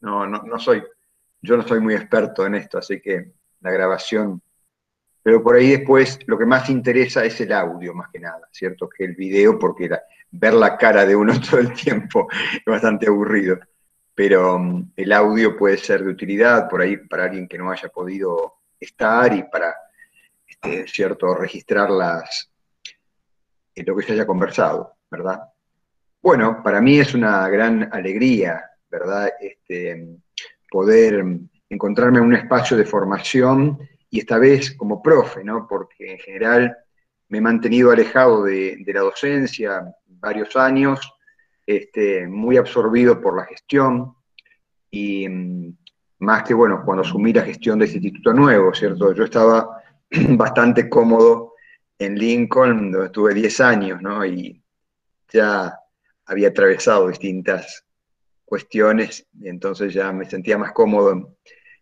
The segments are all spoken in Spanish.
no, no, no soy, yo no soy muy experto en esto, así que la grabación, pero por ahí después lo que más interesa es el audio más que nada, ¿cierto? Que el video, porque ver la cara de uno todo el tiempo es bastante aburrido, pero um, el audio puede ser de utilidad por ahí para alguien que no haya podido estar y para, este, ¿cierto?, registrar las, eh, lo que se haya conversado, ¿verdad? Bueno, para mí es una gran alegría, ¿verdad? Este, poder encontrarme en un espacio de formación y esta vez como profe, ¿no? Porque en general me he mantenido alejado de, la docencia varios años, este, muy absorbido por la gestión y mm, más que, bueno, cuando asumí la gestión de este instituto nuevo, ¿cierto? Yo estaba bastante cómodo en Lincoln, donde estuve 10 años, ¿no? Y ya había atravesado distintas cuestiones, y entonces ya me sentía más cómodo.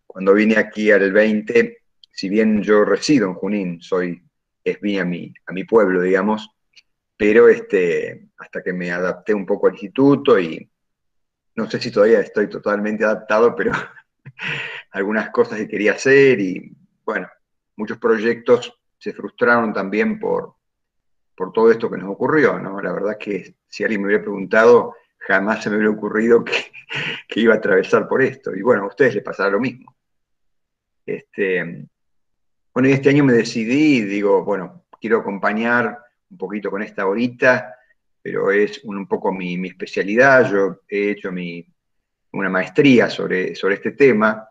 Cuando vine aquí al 20, si bien yo resido en Junín, soy, es mi, a mi, a mi pueblo, digamos, pero este, hasta que me adapté un poco al instituto y no sé si todavía estoy totalmente adaptado, pero algunas cosas que quería hacer y bueno, muchos proyectos se frustraron también por, por todo esto que nos ocurrió, ¿no? La verdad que si alguien me hubiera preguntado, jamás se me hubiera ocurrido que, iba a atravesar por esto. Y bueno, a ustedes les pasará lo mismo. Este, bueno, y este año me decidí, digo, bueno, quiero acompañar un poquito con esta horita, pero es un, poco mi, especialidad. Yo he hecho mi, una maestría sobre, sobre este tema.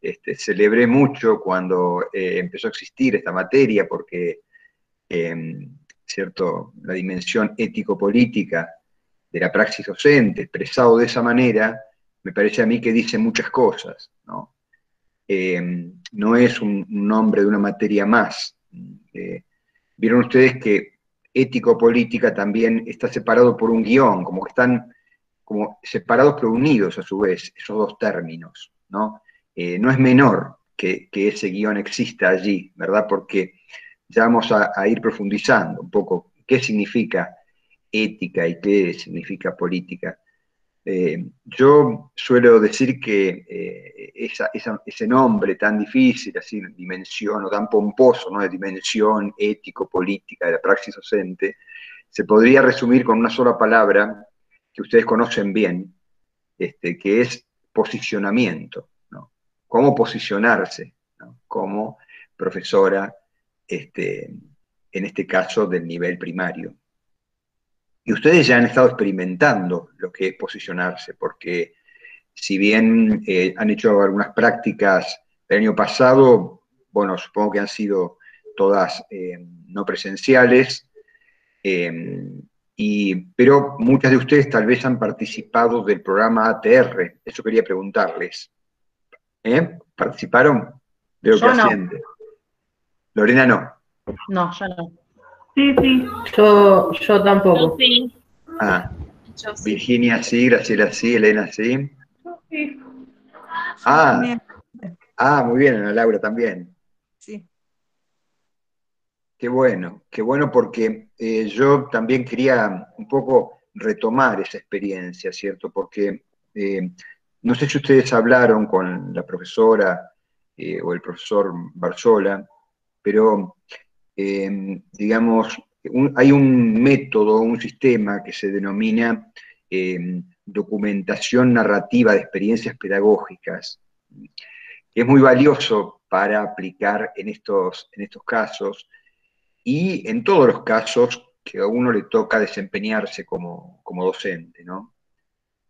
Este, celebré mucho cuando eh, empezó a existir esta materia porque em, ¿cierto? la dimensión ético-política de la praxis docente, expresado de esa manera, me parece a mí que dice muchas cosas. No, eh, no es un, nombre de una materia más. Eh, vieron ustedes que ético-política también está separado por un guion, como que están como separados pero unidos a su vez, esos dos términos. No, eh, no es menor que, ese guion exista allí, ¿verdad? Porque ya vamos a, ir profundizando un poco qué significa ética y qué significa política. Eh, yo suelo decir que eh, ese nombre tan difícil, así, dimensión o tan pomposo, ¿no? de dimensión ético-política de la praxis docente, se podría resumir con una sola palabra que ustedes conocen bien, este, que es posicionamiento. Cómo posicionarse como profesora este, en este caso del nivel primario. Y ustedes ya han estado experimentando lo que es posicionarse, porque si bien eh, han hecho algunas prácticas el año pasado, bueno, supongo que han sido todas eh, no presenciales, eh, y, pero muchas de ustedes tal vez han participado del programa ATR, eso quería preguntarles. ¿Participaron? Veo que no. Lorena no. No, yo no. Sí, sí. Yo, yo tampoco. sí. Ah. Virginia sí, Graciela sí, Elena sí. sí. Ah. Ah, muy bien, Ana Laura también. Sí. Qué bueno, qué bueno porque eh, yo también quería un poco retomar esa experiencia, ¿cierto? Porque eh, no sé si ustedes hablaron con la profesora eh, o el profesor Barzola, pero eh, digamos, hay un método, un sistema que se denomina eh, documentación narrativa de experiencias pedagógicas, que es muy valioso para aplicar en estos, en estos casos y en todos los casos que a uno le toca desempeñarse como, docente, ¿no?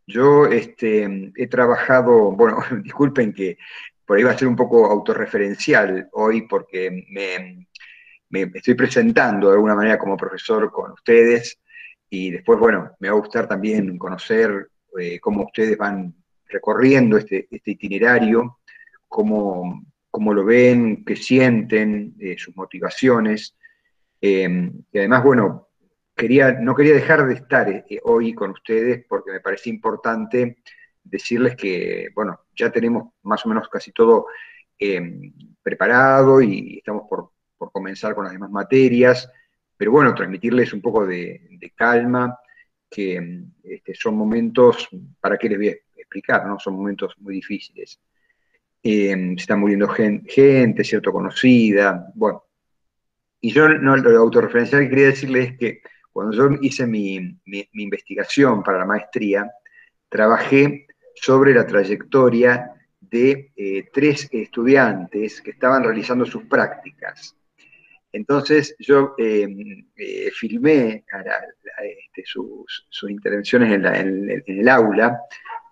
Yo este, he trabajado, bueno, disculpen que por ahí va a ser un poco autorreferencial hoy porque me, estoy presentando de alguna manera como profesor con ustedes y después, bueno, me va a gustar también conocer eh, cómo ustedes van recorriendo este, este itinerario, cómo, cómo, lo ven, qué sienten, eh, sus motivaciones. Eh, y además, bueno, quería, no quería dejar de estar hoy con ustedes porque me parece importante decirles que, bueno, ya tenemos más o menos casi todo eh, preparado y estamos por, comenzar con las demás materias, pero bueno, transmitirles un poco de, calma, que este, son momentos, ¿para qué les voy a explicar, ¿no? Son momentos muy difíciles. Eh, se está muriendo gente, cierto, conocida, bueno. Y yo no, lo autorreferencial que quería decirles es que cuando yo hice mi, investigación para la maestría, trabajé sobre la trayectoria de eh, tres estudiantes que estaban realizando sus prácticas. Entonces yo em, eh, filmé este, sus, intervenciones en, el aula,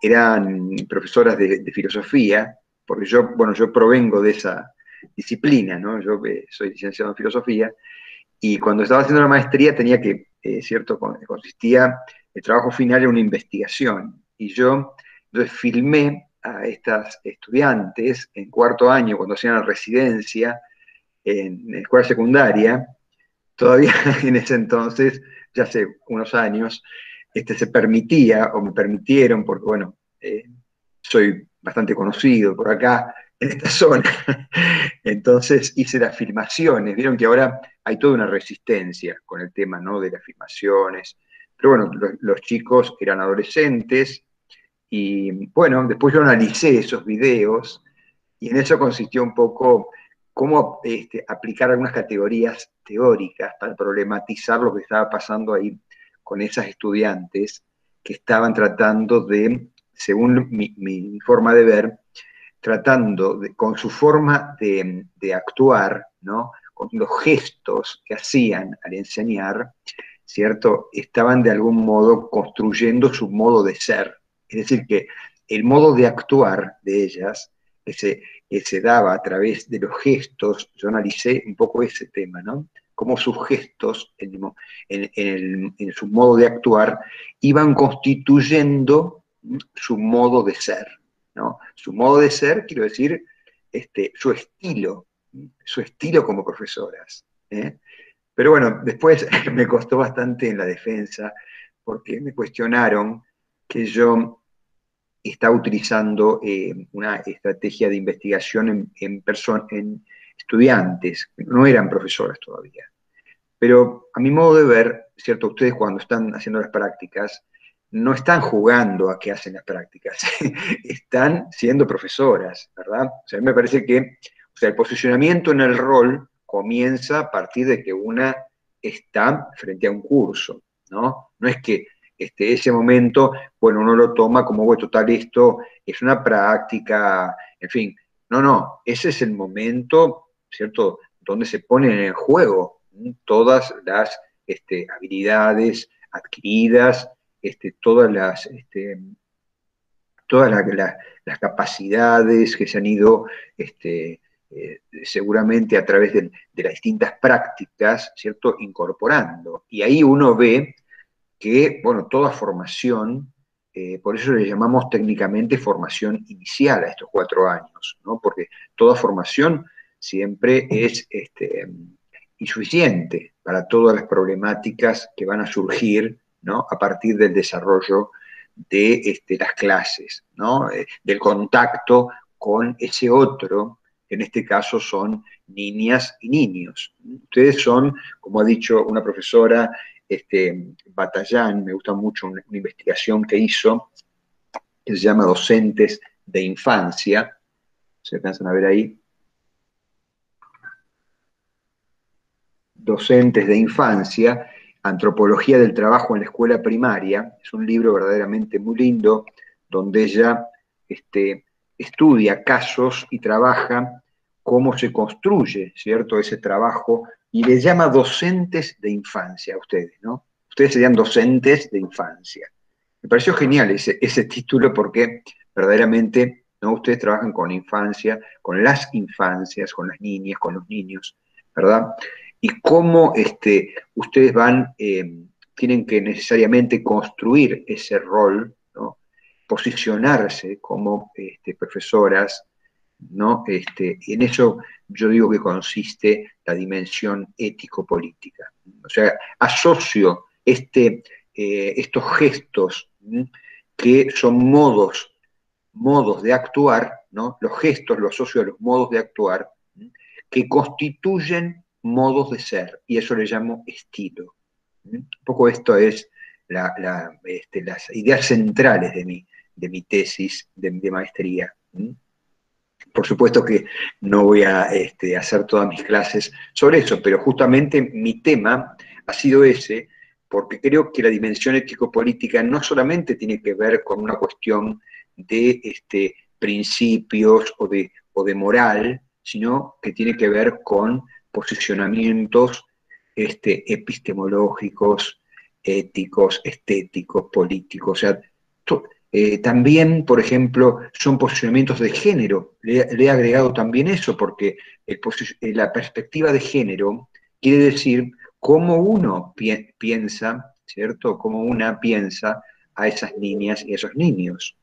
eran profesoras de, filosofía, porque yo, bueno, yo provengo de esa disciplina, ¿no? Yo eh, soy licenciado en filosofía, y cuando estaba haciendo la maestría tenía que, eh, ¿cierto? Consistía, el trabajo final en una investigación, y yo entonces filmé a estas estudiantes en cuarto año, cuando hacían la residencia, en, escuela secundaria, todavía en ese entonces, ya hace unos años, este, se permitía, o me permitieron, porque bueno, eh, soy bastante conocido por acá, en esta zona. Entonces hice las filmaciones. Vieron que ahora hay toda una resistencia con el tema ¿no? de las filmaciones. Pero bueno, los chicos eran adolescentes y bueno, después yo analicé esos videos y en eso consistió un poco cómo este, aplicar algunas categorías teóricas para problematizar lo que estaba pasando ahí con esas estudiantes que estaban tratando de, según mi, forma de ver, tratando con su forma de, actuar, ¿no? con los gestos que hacían al enseñar, ¿cierto? Estaban de algún modo construyendo su modo de ser. Es decir, que el modo de actuar de ellas que se daba a través de los gestos, yo analicé un poco ese tema, ¿no? Cómo sus gestos, en, su modo de actuar, iban constituyendo su modo de ser, ¿no? Su modo de ser, quiero decir, este, su estilo, su estilo como profesoras. ¿eh? Pero bueno, después me costó bastante en la defensa, porque me cuestionaron que yo está utilizando eh, una estrategia de investigación en, en estudiantes, no eran profesores todavía. Pero a mi modo de ver, ¿cierto? Ustedes cuando están haciendo las prácticas, no están jugando a que hacen las prácticas, están siendo profesoras, ¿verdad? A mí me parece que el posicionamiento en el rol comienza a partir de que una está frente a un curso, ¿no? No es que este, ese momento, bueno, uno lo toma como, bueno, total, esto es una práctica, en fin, no, no, ese es el momento, ¿cierto?, donde se ponen en juego todas las este, habilidades adquiridas, este, todas las, todas las capacidades que se han ido eh, seguramente a través de, de, las distintas prácticas, ¿cierto?, incorporando. Y ahí uno ve que, bueno, toda formación, eh, por eso le llamamos técnicamente formación inicial a estos cuatro años, ¿no? Porque toda formación siempre es este, insuficiente para todas las problemáticas que van a surgir, ¿no? A partir del desarrollo de este, las clases, ¿no? Eh, del contacto con ese otro, que en este caso son niñas y niños. Ustedes son, como ha dicho una profesora este, Batallán, me gusta mucho una, investigación que hizo, que se llama Docentes de Infancia, se alcanzan a ver ahí, Docentes de Infancia, Antropología del Trabajo en la Escuela Primaria, es un libro verdaderamente muy lindo, donde ella este, estudia casos y trabaja cómo se construye, ¿cierto?, ese trabajo y les llama docentes de infancia a ustedes, ¿no? Ustedes serían docentes de infancia. Me pareció genial ese, ese título porque verdaderamente ¿no? ustedes trabajan con infancia, con las infancias, con las niñas, con los niños, ¿verdad? Y cómo este, ustedes van, eh, tienen que necesariamente construir ese rol, ¿no? posicionarse como este, profesoras, ¿no? Este, en eso yo digo que consiste la dimensión ético-política. O sea, asocio este, eh, estos gestos que son modos, modos de actuar, ¿no? los gestos los asocio a los modos de actuar que constituyen modos de ser, y eso le llamo estilo. Un poco esto es este, las ideas centrales de mi, de mi tesis de, maestría. Por supuesto que no voy a este, hacer todas mis clases sobre eso, pero justamente mi tema ha sido ese, porque creo que la dimensión ético-política no solamente tiene que ver con una cuestión de este, principios o de, o de moral, sino que tiene que ver con posicionamientos este, epistemológicos, éticos, estéticos, políticos. O sea, eh, también, por ejemplo, son posicionamientos de género. Le, he agregado también eso, porque eh, la perspectiva de género quiere decir cómo uno piensa, ¿cierto? Cómo una piensa a esas niñas y esos niños.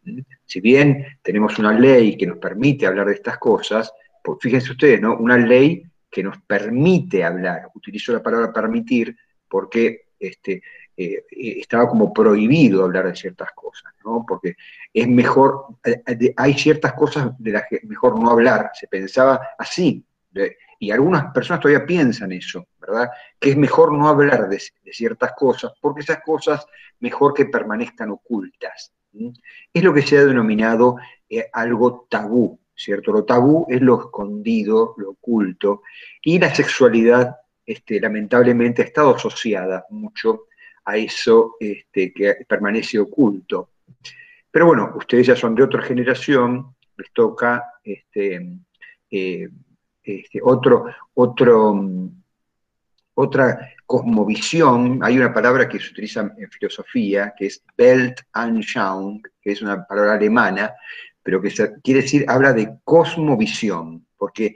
Si bien tenemos una ley que nos permite hablar de estas cosas, pues fíjense ustedes, ¿no? Una ley que nos permite hablar. Utilizo la palabra permitir porque este, eh, estaba como prohibido hablar de ciertas cosas, ¿no? Porque es mejor, eh, hay ciertas cosas de las que mejor no hablar, se pensaba así, y algunas personas todavía piensan eso, ¿verdad? Que es mejor no hablar de, ciertas cosas, porque esas cosas mejor que permanezcan ocultas. Es lo que se ha denominado eh, algo tabú, ¿cierto? Lo tabú es lo escondido, lo oculto, y la sexualidad, este, lamentablemente, ha estado asociada mucho a eso este, que permanece oculto. Pero bueno, ustedes ya son de otra generación, les toca este, eh, este, otro, otro, otra cosmovisión. Hay una palabra que se utiliza en filosofía, que es Weltanschauung, que es una palabra alemana, pero que quiere decir, habla de cosmovisión, porque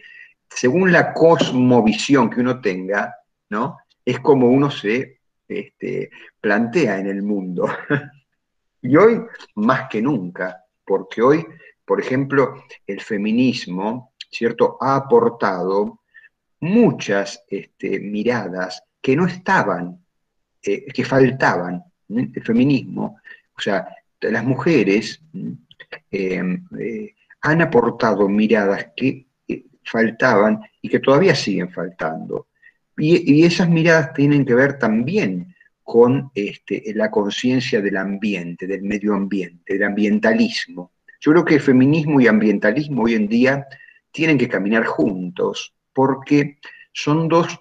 según la cosmovisión que uno tenga, ¿no? Es como uno se este, plantea en el mundo. y hoy, más que nunca, porque hoy, por ejemplo, el feminismo, ¿cierto?, ha aportado muchas este, miradas que no estaban, eh, que faltaban. El feminismo, o sea, las mujeres Em, eh, han aportado miradas que eh, faltaban y que todavía siguen faltando. Y, esas miradas tienen que ver también con este, la conciencia del ambiente, del medio ambiente, del ambientalismo. Yo creo que feminismo y ambientalismo hoy en día tienen que caminar juntos, porque son dos,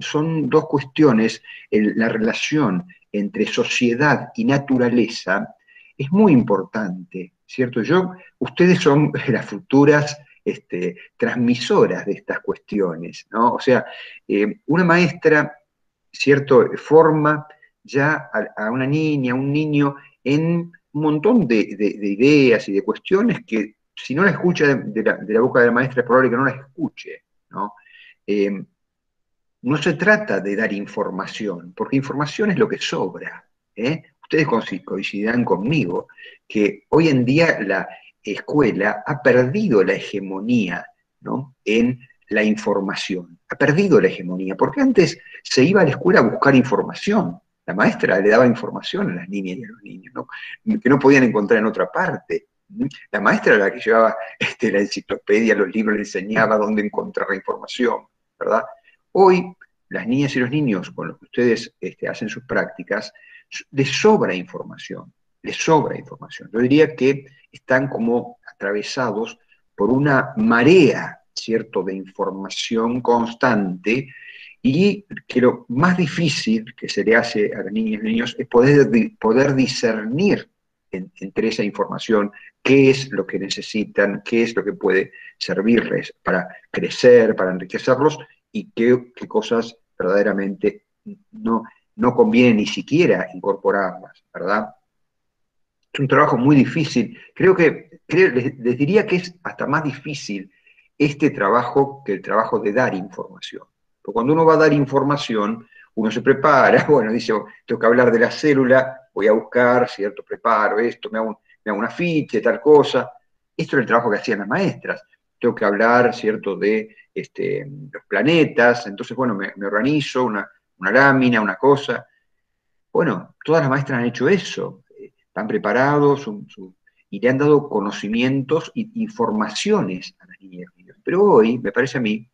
son dos cuestiones, la relación entre sociedad y naturaleza es muy importante. ¿cierto? Yo, ustedes son las futuras este, transmisoras de estas cuestiones. O sea, eh, una maestra, ¿cierto?, forma ya a, una niña, a un niño en un montón de, ideas y de cuestiones que si no la escucha de, la, boca de la maestra es probable que no la escuche, ¿no? Eh, se trata de dar información, porque información es lo que sobra. ¿eh? ustedes coincidirán conmigo, que hoy en día la escuela ha perdido la hegemonía en la información, ha perdido la hegemonía, porque antes se iba a la escuela a buscar información, la maestra le daba información a las niñas y a los niños, que no podían encontrar en otra parte. La maestra era la que llevaba este, la enciclopedia, los libros, le enseñaba dónde encontrar la información, ¿verdad? Hoy, las niñas y los niños con los que ustedes este, hacen sus prácticas, les sobra información, les sobra información. Yo diría que están como atravesados por una marea, ¿cierto?, de información constante y que lo más difícil que se le hace a las niñas y niños es poder, poder discernir entre esa información qué es lo que necesitan, qué es lo que puede servirles para crecer, para enriquecerlos y qué, qué cosas verdaderamente no, no conviene ni siquiera incorporarlas, ¿verdad? Es un trabajo muy difícil. Creo que, les, diría que es hasta más difícil este trabajo que el trabajo de dar información. Porque cuando uno va a dar información, uno se prepara, bueno, dice, oh, tengo que hablar de la célula, voy a buscar, ¿cierto? Preparo esto, me hago, una ficha, tal cosa. Esto es el trabajo que hacían las maestras. Tengo que hablar, ¿cierto?, de este, los planetas. Entonces, bueno, me, me organizo una, una lámina, una cosa. Bueno, todas las maestras han hecho eso, están preparados y le han dado conocimientos y informaciones a las niñas y niños. Pero hoy me parece a mí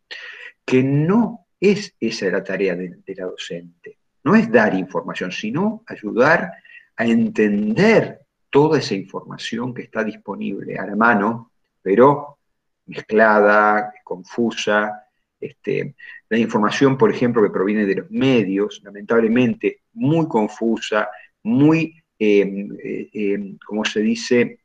que no es esa la tarea de, la docente, no es dar información, sino ayudar a entender toda esa información que está disponible a la mano, pero mezclada, confusa. Este, la información, por ejemplo, que proviene de los medios, lamentablemente muy confusa, muy, como se dice,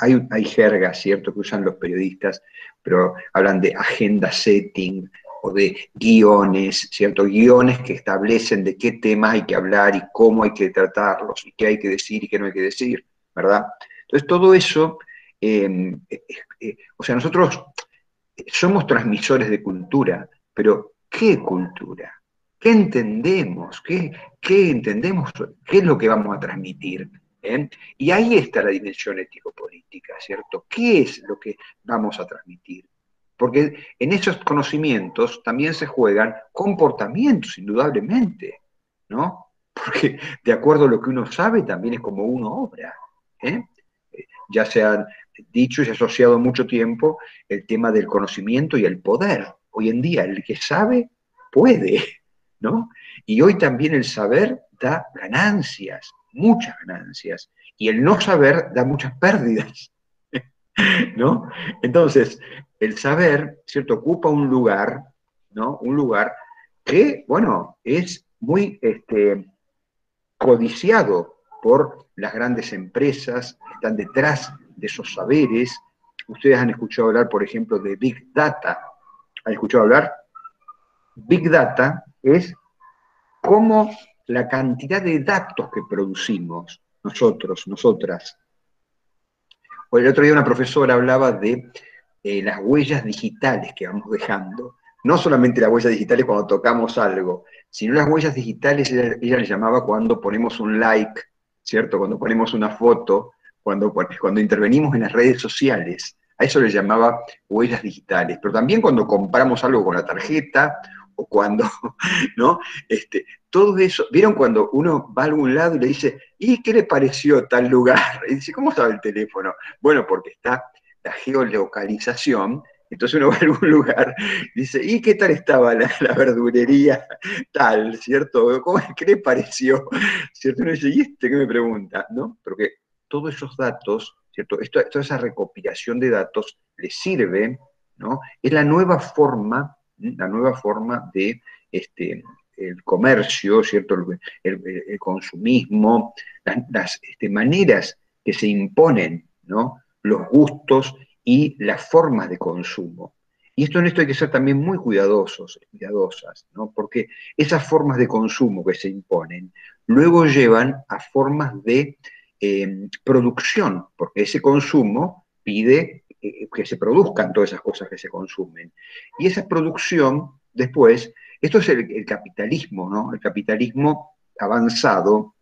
hay, hay jergas, ¿cierto?, que usan los periodistas, pero hablan de agenda setting o de guiones, ¿cierto? Guiones que establecen de qué temas hay que hablar y cómo hay que tratarlos y qué hay que decir y qué no hay que decir, ¿verdad? Entonces, todo eso, em, eh, eh, o sea, nosotros somos transmisores de cultura, pero ¿qué cultura? ¿Qué entendemos? ¿Qué, qué entendemos? ¿Qué es lo que vamos a transmitir? ¿eh? Y ahí está la dimensión ético-política, ¿cierto? ¿Qué es lo que vamos a transmitir? Porque en esos conocimientos también se juegan comportamientos, indudablemente, ¿no? Porque de acuerdo a lo que uno sabe, también es como uno obra. ¿eh? Ya se ha dicho y se ha asociado mucho tiempo el tema del conocimiento y el poder. Hoy en día el que sabe puede, ¿no? Y hoy también el saber da ganancias, muchas ganancias, y el no saber da muchas pérdidas, ¿no? Entonces, el saber, ¿cierto?, ocupa un lugar, ¿no? Un lugar que, bueno, es muy este, codiciado por las grandes empresas que están detrás de esos saberes. Ustedes han escuchado hablar, por ejemplo, de Big Data. ¿Han escuchado hablar? Big Data es cómo la cantidad de datos que producimos nosotros, nosotras. el otro día una profesora hablaba de eh, las huellas digitales que vamos dejando. No solamente las huellas digitales cuando tocamos algo, sino las huellas digitales, ella, ella le llamaba cuando ponemos un like, ¿cierto? Cuando ponemos una foto, cuando, cuando intervenimos en las redes sociales. A eso le llamaba huellas digitales. Pero también cuando compramos algo con la tarjeta cuando, ¿no? Este, todo eso, ¿vieron cuando uno va a algún lado y le dice, ¿y qué le pareció tal lugar? Y dice, ¿cómo sabe el teléfono? Bueno, porque está la geolocalización, entonces uno va a algún lugar y dice, ¿y qué tal estaba la, verdurería tal, cierto? ¿Cómo, ¿Qué le pareció? ¿Cierto? Uno dice, ¿y este qué me pregunta? ¿No? Porque todos esos datos, ¿cierto? Esto, toda esa recopilación de datos le sirve, ¿no? Es la nueva forma la nueva forma de este, el comercio, ¿cierto? El, consumismo, las, este, maneras que se imponen, ¿no? Los gustos y las formas de consumo. Y esto en esto hay que ser también muy cuidadosos, cuidadosas, ¿no? Porque esas formas de consumo que se imponen luego llevan a formas de eh, producción, porque ese consumo pide que se produzcan todas esas cosas que se consumen. Y esa producción, después, esto es el, capitalismo, ¿no? El capitalismo avanzado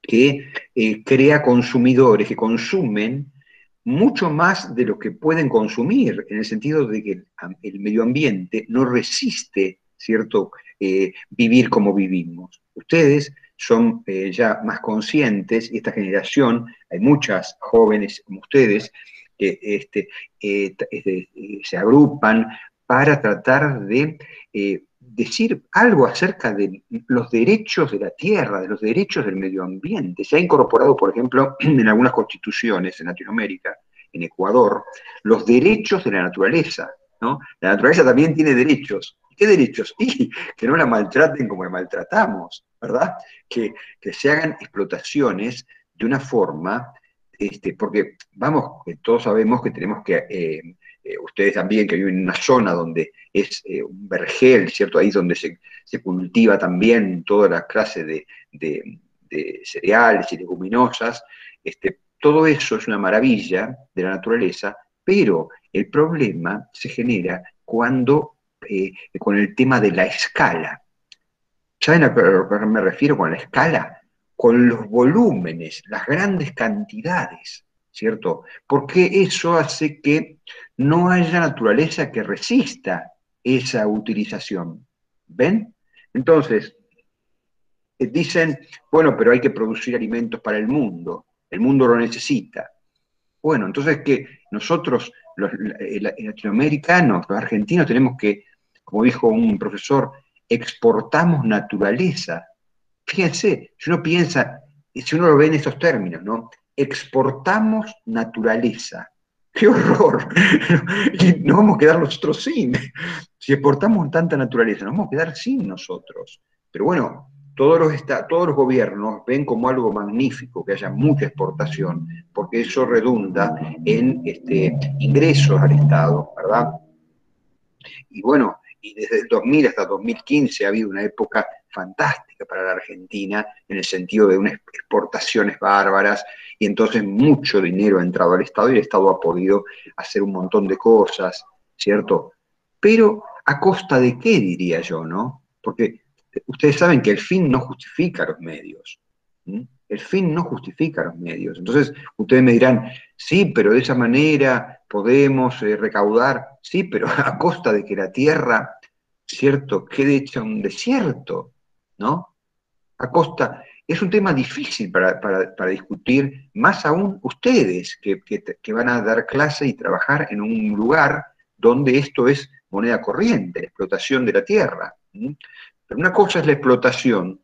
que eh, crea consumidores que consumen mucho más de lo que pueden consumir, en el sentido de que el, medio ambiente no resiste, ¿cierto?, eh, vivir como vivimos. Ustedes son ya más conscientes, y esta generación, hay muchas jóvenes como ustedes, que este, eh, este, se agrupan para tratar de eh, decir algo acerca de los derechos de la tierra, de los derechos del medio ambiente. Se ha incorporado, por ejemplo, en algunas constituciones en Latinoamérica, en Ecuador, los derechos de la naturaleza. ¿no? La naturaleza también tiene derechos. ¿Qué derechos? Y que no la maltraten como la maltratamos, ¿verdad? Que, que se hagan explotaciones de una forma este, porque vamos, todos sabemos que tenemos que, eh, eh, ustedes también que viven en una zona donde es eh, un vergel, ¿cierto? Ahí donde se, cultiva también toda la clase de, cereales y leguminosas, este, todo eso es una maravilla de la naturaleza, pero el problema se genera cuando, con el tema de la escala. ¿Saben a lo que me refiero con la escala? Con los volúmenes, las grandes cantidades, ¿cierto? Porque eso hace que no haya naturaleza que resista esa utilización. ¿Ven? Entonces, eh, dicen, bueno, pero hay que producir alimentos para el mundo, el mundo lo necesita. Bueno, entonces que nosotros, los latinoamericanos, los argentinos, tenemos que, como dijo un profesor, exportamos naturaleza Fíjense, si uno piensa si uno lo ve en estos términos, ¿no? Exportamos naturaleza. ¡Qué horror! y nos vamos a quedar nosotros sin. Si exportamos tanta naturaleza, nos vamos a quedar sin nosotros. Pero bueno, todos los, todos los gobiernos ven como algo magnífico que haya mucha exportación, porque eso redunda en este, ingresos al Estado, ¿verdad? Y bueno, y desde el 2000 hasta 2015 ha habido una época fantástica para la Argentina en el sentido de unas exportaciones bárbaras y entonces mucho dinero ha entrado al Estado y el Estado ha podido hacer un montón de cosas, ¿cierto? Pero a costa de qué diría yo, ¿no? Porque ustedes saben que el fin no justifica los medios. El fin no justifica los medios. Entonces, ustedes me dirán, sí, pero de esa manera podemos eh, recaudar, sí, pero a costa de que la tierra, ¿cierto?, quede hecha un desierto, ¿no? A costa, es un tema difícil para, discutir, más aún ustedes que, que, van a dar clase y trabajar en un lugar donde esto es moneda corriente, explotación de la tierra. Pero una cosa es la explotación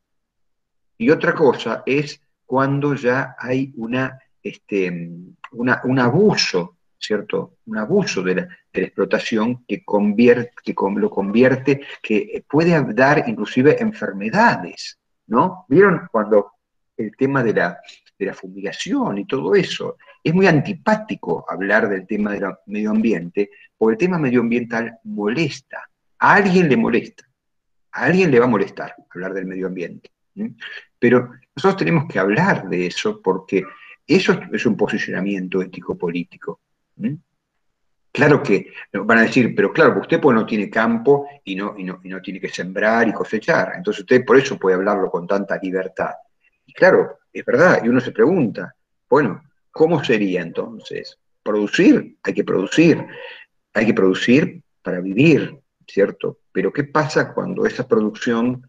y otra cosa es cuando ya hay una, este, un abuso, ¿cierto? Un abuso de la, explotación que, convierte, que lo convierte, que puede dar inclusive enfermedades, ¿no? ¿Vieron cuando el tema de la, de la fumigación y todo eso? Es muy antipático hablar del tema del medio ambiente, porque el tema medioambiental molesta, a alguien le molesta a alguien le va a molestar hablar del medio ambiente. Pero nosotros tenemos que hablar de eso porque eso es un posicionamiento ético-político. Claro que van a decir, pero claro, usted pues no tiene campo y no, y no, y no tiene que sembrar y cosechar. Entonces usted por eso puede hablarlo con tanta libertad. Y claro, es verdad, y uno se pregunta, bueno, ¿cómo sería entonces? Producir, hay que producir, hay que producir para vivir, ¿cierto? Pero ¿qué pasa cuando esa producción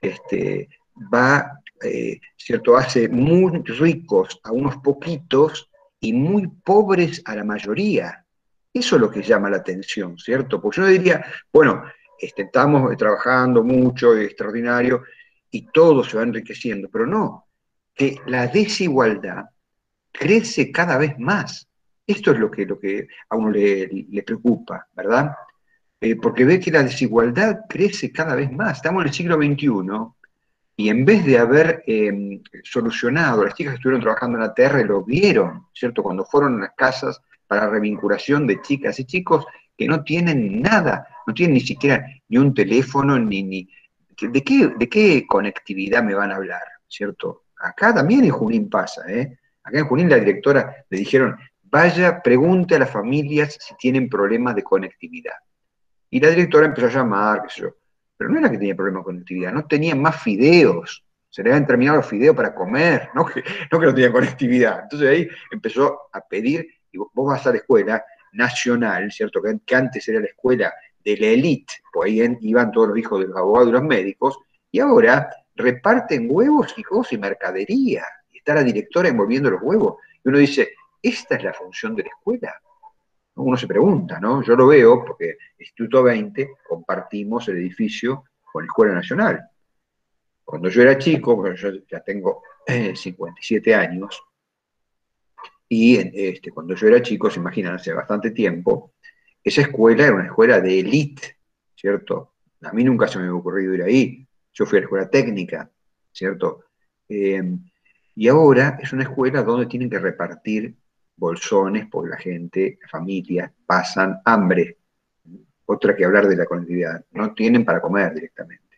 este, va, eh, ¿cierto? Hace muy ricos a unos poquitos y muy pobres a la mayoría. Eso es lo que llama la atención, ¿cierto? Porque uno diría, bueno, este, estamos trabajando mucho, extraordinario, y todo se va enriqueciendo, pero no, que la desigualdad crece cada vez más. Esto es lo que, lo que a uno le, preocupa, ¿verdad? Eh, porque ve que la desigualdad crece cada vez más. Estamos en el siglo XXI y en vez de haber em, solucionado, las chicas que estuvieron trabajando en la TR lo vieron, ¿cierto? Cuando fueron a las casas para revinculación de chicas y chicos que no tienen nada, no tienen ni siquiera ni un teléfono, ni... ni ¿de, qué, ¿De qué conectividad me van a hablar, ¿cierto? Acá también en Junín pasa, ¿eh? Acá en Junín la directora le dijeron, vaya, pregunte a las familias si tienen problemas de conectividad. Y la directora empezó a llamar, qué sé yo. Pero no era que tenía problemas con conectividad, no tenía más fideos. Se le habían terminado los fideos para comer, no que no, que no tenía conectividad. Entonces ahí empezó a pedir, y vos vas a la escuela nacional, ¿cierto? Que, antes era la escuela de la élite, pues ahí iban todos los hijos de los abogados y los médicos, y ahora reparten huevos y cosas y mercadería. Y está la directora envolviendo los huevos. Y uno dice, ¿esta es la función de la escuela? uno se pregunta, ¿no? Yo lo veo porque Instituto 20 compartimos el edificio con la Escuela Nacional. Cuando yo era chico, yo ya tengo 57 eh, años, y este, cuando yo era chico, se imaginan, hace bastante tiempo, esa escuela era una escuela de élite, ¿cierto? A mí nunca se me había ocurrido ir ahí. Yo fui a la escuela técnica, ¿cierto? Eh, y ahora es una escuela donde tienen que repartir bolsones, porque la gente, la familia, pasan hambre. Otra que hablar de la conectividad, no tienen para comer directamente.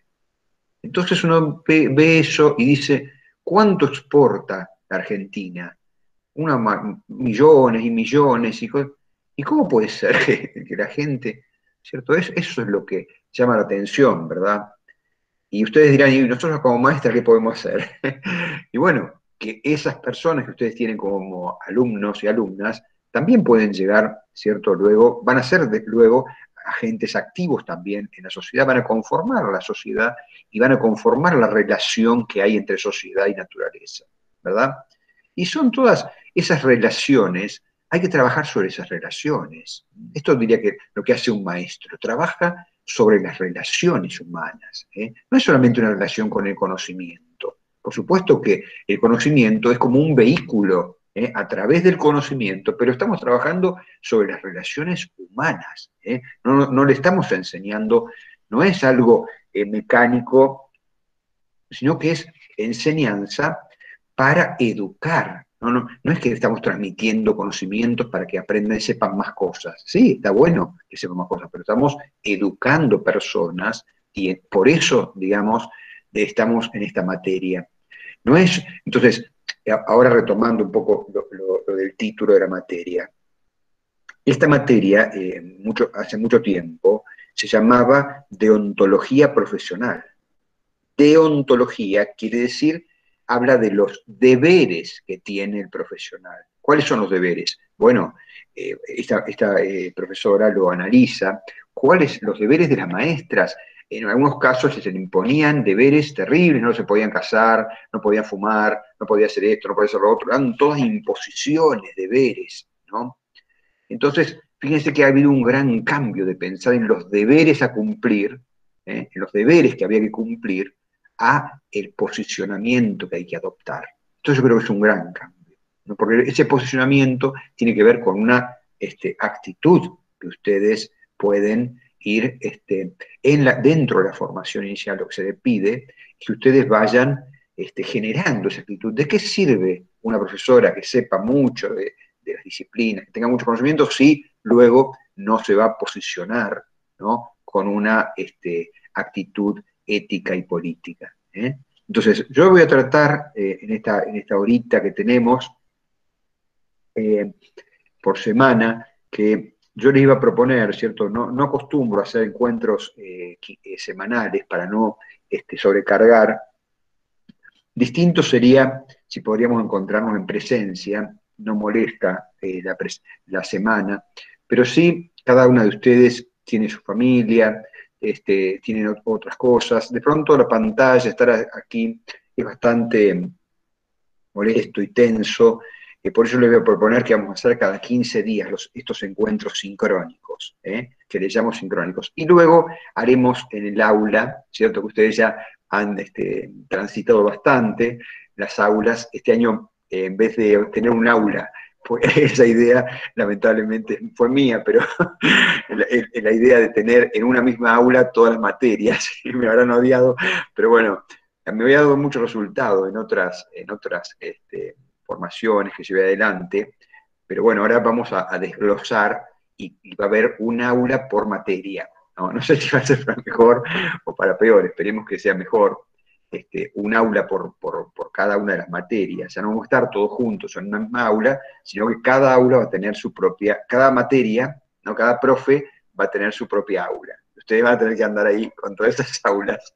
Entonces uno ve, eso y dice, ¿cuánto exporta la Argentina? Una, millones y millones. Y, ¿Y cómo puede ser que, la gente, ¿cierto? eso es lo que llama la atención, ¿verdad? Y ustedes dirán, ¿y nosotros como maestras qué podemos hacer? y bueno, que esas personas que ustedes tienen como alumnos y alumnas también pueden llegar, ¿cierto? Luego, van a ser luego agentes activos también en la sociedad, van a conformar la sociedad y van a conformar la relación que hay entre sociedad y naturaleza, ¿verdad? Y son todas esas relaciones, hay que trabajar sobre esas relaciones. Esto diría que lo que hace un maestro, trabaja sobre las relaciones humanas. ¿eh? No es solamente una relación con el conocimiento, Por supuesto que el conocimiento es como un vehículo ¿eh? a través del conocimiento, pero estamos trabajando sobre las relaciones humanas. ¿eh? No, le estamos enseñando, no es algo mecánico, sino que es enseñanza para educar. No, no, no es que estamos transmitiendo conocimientos para que aprendan y sepan más cosas. Sí, está bueno que sepan más cosas, pero estamos educando personas y por eso, digamos, estamos en esta materia. No es, entonces, ahora retomando un poco lo, del título de la materia. Esta materia, eh, mucho, hace mucho tiempo, se llamaba deontología profesional. Deontología quiere decir, habla de los deberes que tiene el profesional. ¿Cuáles son los deberes? Bueno, eh, esta, eh, profesora lo analiza. ¿Cuáles los deberes de las maestras? En algunos casos se le imponían deberes terribles, no se podían casar, no podían fumar, no podía hacer esto, no podía hacer lo otro, eran todas imposiciones, deberes, ¿no? Entonces, fíjense que ha habido un gran cambio de pensar en los deberes a cumplir, ¿eh? en los deberes que había que cumplir, a el posicionamiento que hay que adoptar. Entonces yo creo que es un gran cambio, porque ese posicionamiento tiene que ver con una este, actitud que ustedes pueden ir este, en la, dentro de la formación inicial, lo que se le pide, que ustedes vayan este, generando esa actitud. ¿De qué sirve una profesora que sepa mucho de, las disciplinas, que tenga mucho conocimiento, si luego no se va a posicionar con una este, actitud ética y política? ¿eh? Entonces, yo voy a tratar eh, en, esta, horita que tenemos eh, por semana que yo les iba a proponer, ¿cierto? No, acostumbro a hacer encuentros semanales para no este, sobrecargar. Distinto sería si podríamos encontrarnos en presencia, no molesta eh, la, semana, pero sí cada una de ustedes tiene su familia, este, tienen otras cosas. De pronto la pantalla, estar aquí es bastante molesto y tenso, por eso le voy a proponer que vamos a hacer cada 15 días estos encuentros sincrónicos, ¿eh? que le llamo sincrónicos. Y luego haremos en el aula, ¿cierto? Que ustedes ya han este, transitado bastante las aulas. Este año, eh, en vez de tener un aula, esa idea lamentablemente fue mía, pero la, idea de tener en una misma aula todas las materias, me habrán odiado, pero bueno, me había dado mucho resultado en otras, en otras este, formaciones que lleve adelante, pero bueno, ahora vamos a, desglosar y, va a haber un aula por materia. ¿no? sé si va a ser para mejor o para peor, esperemos que sea mejor. Este, un aula por, cada una de las materias. Ya no vamos a estar todos juntos en una misma aula, sino que cada aula va a tener su propia, cada materia, ¿no? cada profe va a tener su propia aula. Ustedes van a tener que andar ahí con todas estas aulas,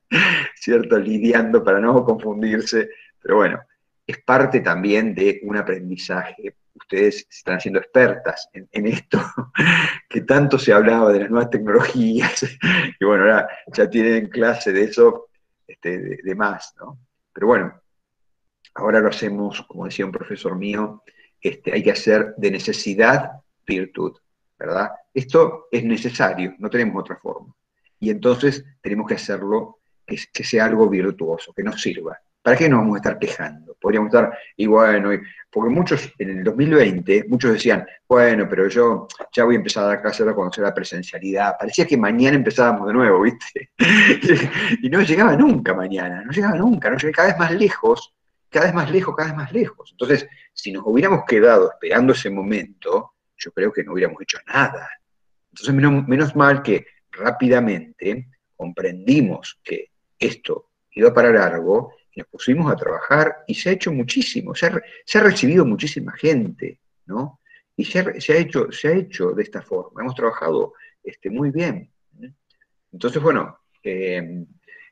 ¿cierto? Lidiando para no confundirse. Pero bueno, es parte también de un aprendizaje. Ustedes están haciendo expertas en, esto, que tanto se hablaba de las nuevas tecnologías, y bueno, ahora ya tienen clase de eso este, de, más, ¿no? Pero bueno, ahora lo hacemos, como decía un profesor mío, este, hay que hacer de necesidad virtud, ¿verdad? Esto es necesario, no tenemos otra forma. Y entonces tenemos que hacerlo que sea algo virtuoso, que nos sirva. ¿Para qué nos vamos a estar quejando? Podríamos estar, y bueno, porque muchos en el 2020, muchos decían, bueno, pero yo ya voy a empezar a dar clases a conocer la presencialidad. Parecía que mañana empezábamos de nuevo, ¿viste? y no llegaba nunca mañana, no llegaba nunca, no llegaba cada vez más lejos, cada vez más lejos, cada vez más lejos. Entonces, si nos hubiéramos quedado esperando ese momento, yo creo que no hubiéramos hecho nada. Entonces, menos mal que rápidamente comprendimos que esto iba para largo nos pusimos a trabajar y se ha hecho muchísimo, se ha, recibido muchísima gente, ¿no? Y se ha, hecho, se ha hecho de esta forma, hemos trabajado este, muy bien. Entonces, bueno, eh,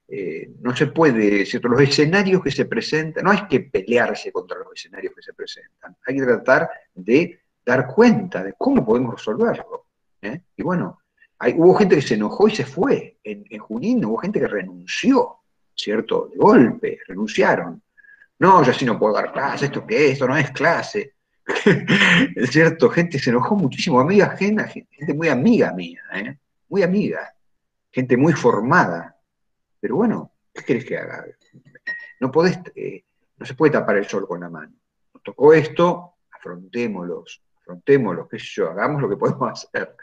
eh, no se puede, ¿cierto? Los escenarios que se presentan, no hay que pelearse contra los escenarios que se presentan, hay que tratar de dar cuenta de cómo podemos resolverlo. ¿eh? Y bueno, hubo gente que se enojó y se fue. En, en Junín hubo gente que renunció. ¿Cierto? De golpe, renunciaron. No, yo así no puedo dar clase, ¿esto qué es? Esto no es clase. cierto, gente se enojó muchísimo, amiga ajena, gente muy amiga mía, ¿eh? muy amiga, gente muy formada. Pero bueno, ¿qué querés que haga? No podés, eh, no se puede tapar el sol con la mano. Nos tocó esto, afrontémoslos, afrontémoslos, qué sé yo, hagamos lo que podemos hacer.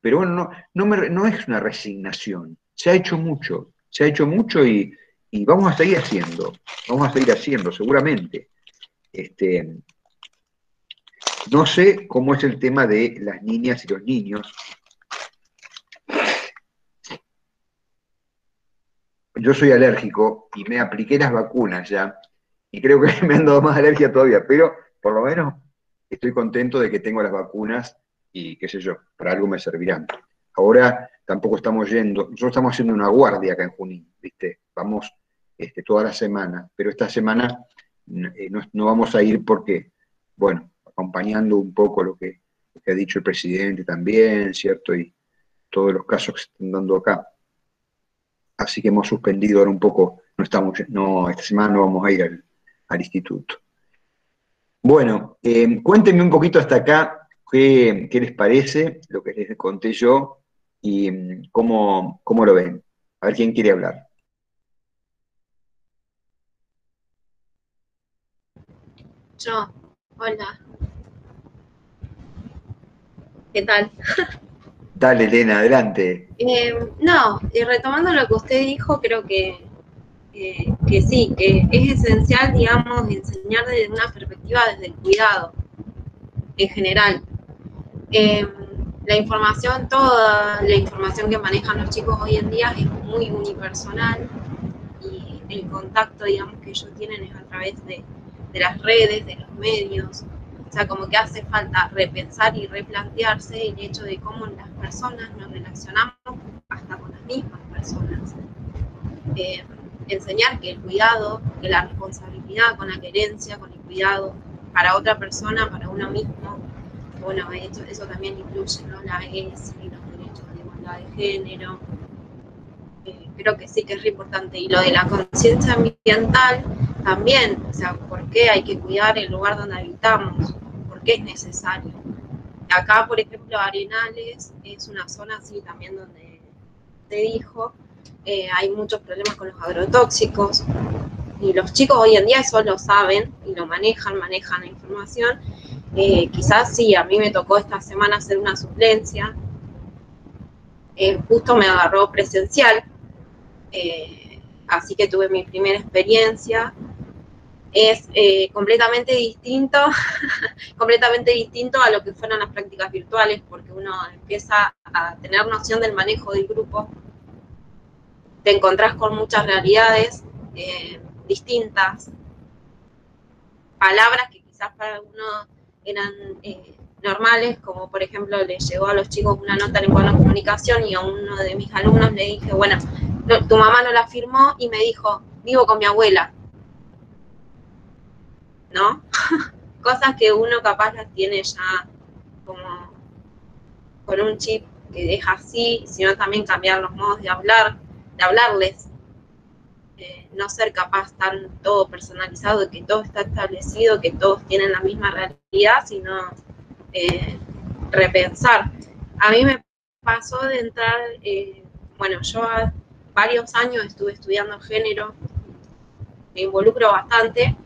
Pero bueno, no, no, no es una resignación, se ha hecho mucho, se ha hecho mucho y, y vamos a seguir haciendo, vamos a seguir haciendo, seguramente. Este, no sé cómo es el tema de las niñas y los niños. Yo soy alérgico y me apliqué las vacunas ya, y creo que me han dado más alergia todavía, pero por lo menos estoy contento de que tengo las vacunas y qué sé yo, para algo me servirán. Ahora tampoco estamos yendo, nosotros estamos haciendo una guardia acá en Junín, ¿viste? Vamos este, toda la semana, pero esta semana eh, no, vamos a ir porque, bueno, acompañando un poco lo que, ha dicho el presidente también, ¿cierto? Y todos los casos que se están dando acá. Así que hemos suspendido ahora un poco, no estamos, no, esta semana no vamos a ir al, instituto. Bueno, eh, cuéntenme un poquito hasta acá qué, les parece lo que les conté yo y mm, cómo, cómo lo ven. A ver quién quiere hablar. Yo, hola. ¿Qué tal? Dale, Elena, adelante. Eh, no, y retomando lo que usted dijo, creo que, que sí, que es esencial, digamos, enseñar desde una perspectiva desde el cuidado en general. Eh, la información, toda la información que manejan los chicos hoy en día es muy unipersonal y el contacto, digamos, que ellos tienen es a través de de las redes, de los medios. O sea, como que hace falta repensar y replantearse el hecho de cómo las personas nos relacionamos hasta con las mismas personas. Eh, enseñar que el cuidado, que la responsabilidad con la querencia, con el cuidado para otra persona, para uno mismo, bueno, eso, eso también incluye ¿no? la ES los derechos de igualdad de género. Eh, creo que sí que es re importante. Y lo de la conciencia ambiental, también, o sea, ¿por qué hay que cuidar el lugar donde habitamos? ¿Por qué es necesario? Acá, por ejemplo, Arenales es una zona así también donde te dijo, eh, hay muchos problemas con los agrotóxicos y los chicos hoy en día eso lo saben y lo manejan, manejan la información. Eh, quizás sí, a mí me tocó esta semana hacer una suplencia, eh, justo me agarró presencial, así que tuve mi primera experiencia. Es eh, completamente distinto, completamente distinto a lo que fueron las prácticas virtuales, porque uno empieza a tener noción del manejo del grupo, te encontrás con muchas realidades eh, distintas, palabras que quizás para algunos eran eh, normales, como por ejemplo le llegó a los chicos una nota en de comunicación y a uno de mis alumnos le dije, bueno, tu mamá no la firmó y me dijo, vivo con mi abuela ¿no? Cosas que uno capaz las tiene ya como con un chip que deja así, sino también cambiar los modos de hablar, de hablarles, no ser capaz tan todo personalizado, de que todo está establecido, que todos tienen la misma realidad, sino eh, repensar. A mí me pasó de entrar, eh, bueno, yo varios años estuve estudiando género, me involucro bastante,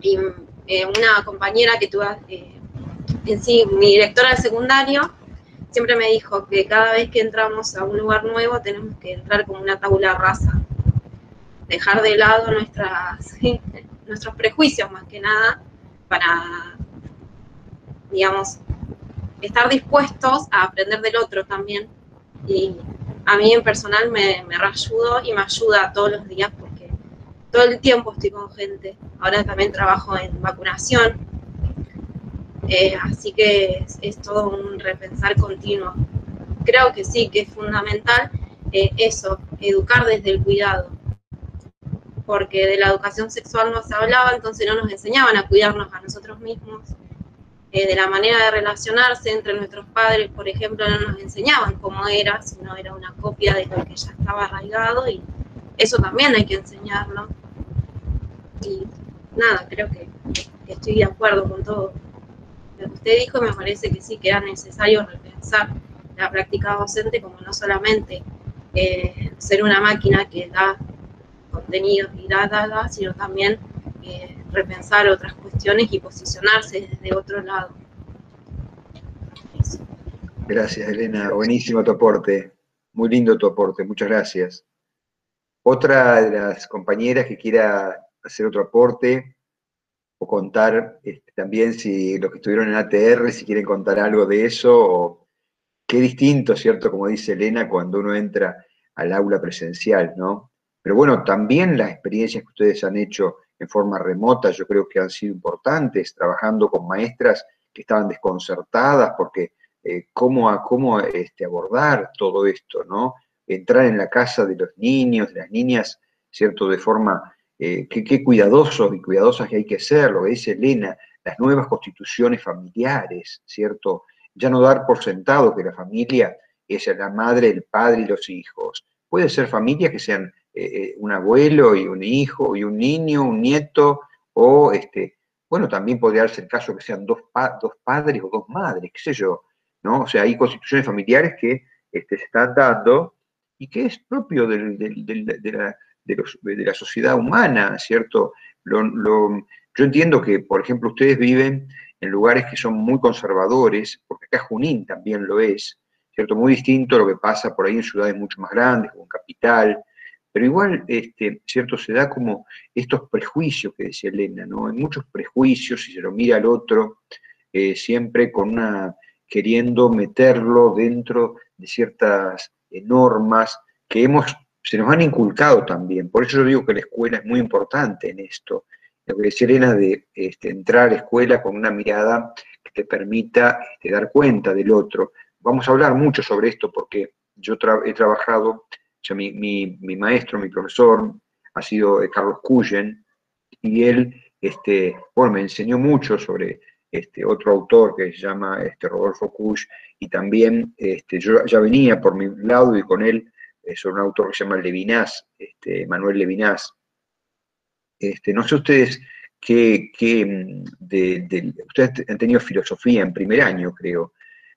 y eh, una compañera que tuve, en sí, mi directora del secundario, siempre me dijo que cada vez que entramos a un lugar nuevo tenemos que entrar como una tabula rasa, dejar de lado nuestras, nuestros prejuicios más que nada para, digamos, estar dispuestos a aprender del otro también. Y a mí en personal me, me reayudó y me ayuda todos los días todo el tiempo estoy con gente. Ahora también trabajo en vacunación. Eh, así que es, todo un repensar continuo. Creo que sí, que es fundamental eh, eso, educar desde el cuidado. Porque de la educación sexual no se hablaba, entonces no nos enseñaban a cuidarnos a nosotros mismos. Eh, de la manera de relacionarse entre nuestros padres, por ejemplo, no nos enseñaban cómo era, sino era una copia de lo que ya estaba arraigado y eso también hay que enseñarlo. Y nada, creo que, estoy de acuerdo con todo lo que usted dijo. Me parece que sí que era necesario repensar la práctica docente como no solamente eh, ser una máquina que da contenidos y da, sino también eh, repensar otras cuestiones y posicionarse desde otro lado. Gracias, Elena. Buenísimo tu aporte. Muy lindo tu aporte. Muchas gracias. Otra de las compañeras que quiera hacer otro aporte o contar este, también si los que estuvieron en ATR, si quieren contar algo de eso, o qué distinto, ¿cierto? Como dice Elena, cuando uno entra al aula presencial, ¿no? Pero bueno, también las experiencias que ustedes han hecho en forma remota, yo creo que han sido importantes, trabajando con maestras que estaban desconcertadas porque eh, cómo, cómo este, abordar todo esto, ¿no? Entrar en la casa de los niños, de las niñas, ¿cierto? De forma, eh, qué, cuidadosos y cuidadosas que hay que ser, lo que dice Elena, las nuevas constituciones familiares, ¿cierto? Ya no dar por sentado que la familia es la madre, el padre y los hijos. Puede ser familias que sean eh, un abuelo y un hijo y un niño, un nieto, o este, bueno, también podría darse el caso que sean dos, padres o dos madres, qué sé yo, ¿no? O sea, hay constituciones familiares que este, se están dando y que es propio de, la, sociedad humana, ¿cierto? yo entiendo que, por ejemplo, ustedes viven en lugares que son muy conservadores, porque acá Junín también lo es, ¿cierto? Muy distinto a lo que pasa por ahí en ciudades mucho más grandes, como en Capital, pero igual, este, ¿cierto? Se da como estos prejuicios que decía Elena, ¿no? Hay muchos prejuicios, y se lo mira al otro, eh, siempre con una, queriendo meterlo dentro de ciertas eh, normas que hemos, se nos han inculcado también. Por eso yo digo que la escuela es muy importante en esto. Lo que decía Elena de este, entrar a la escuela con una mirada que te permita este, dar cuenta del otro. Vamos a hablar mucho sobre esto porque yo he trabajado sea, mi, maestro, mi profesor, ha sido eh, Carlos Cuyen, y él, este, bueno, me enseñó mucho sobre este, otro autor que se llama este, Rodolfo Cush, y también este, yo ya venía por mi lado y con él eh, sobre un autor que se llama Levinas, este, Manuel Levinas. Este, no sé ustedes qué, qué de, ustedes han tenido filosofía en primer año, creo.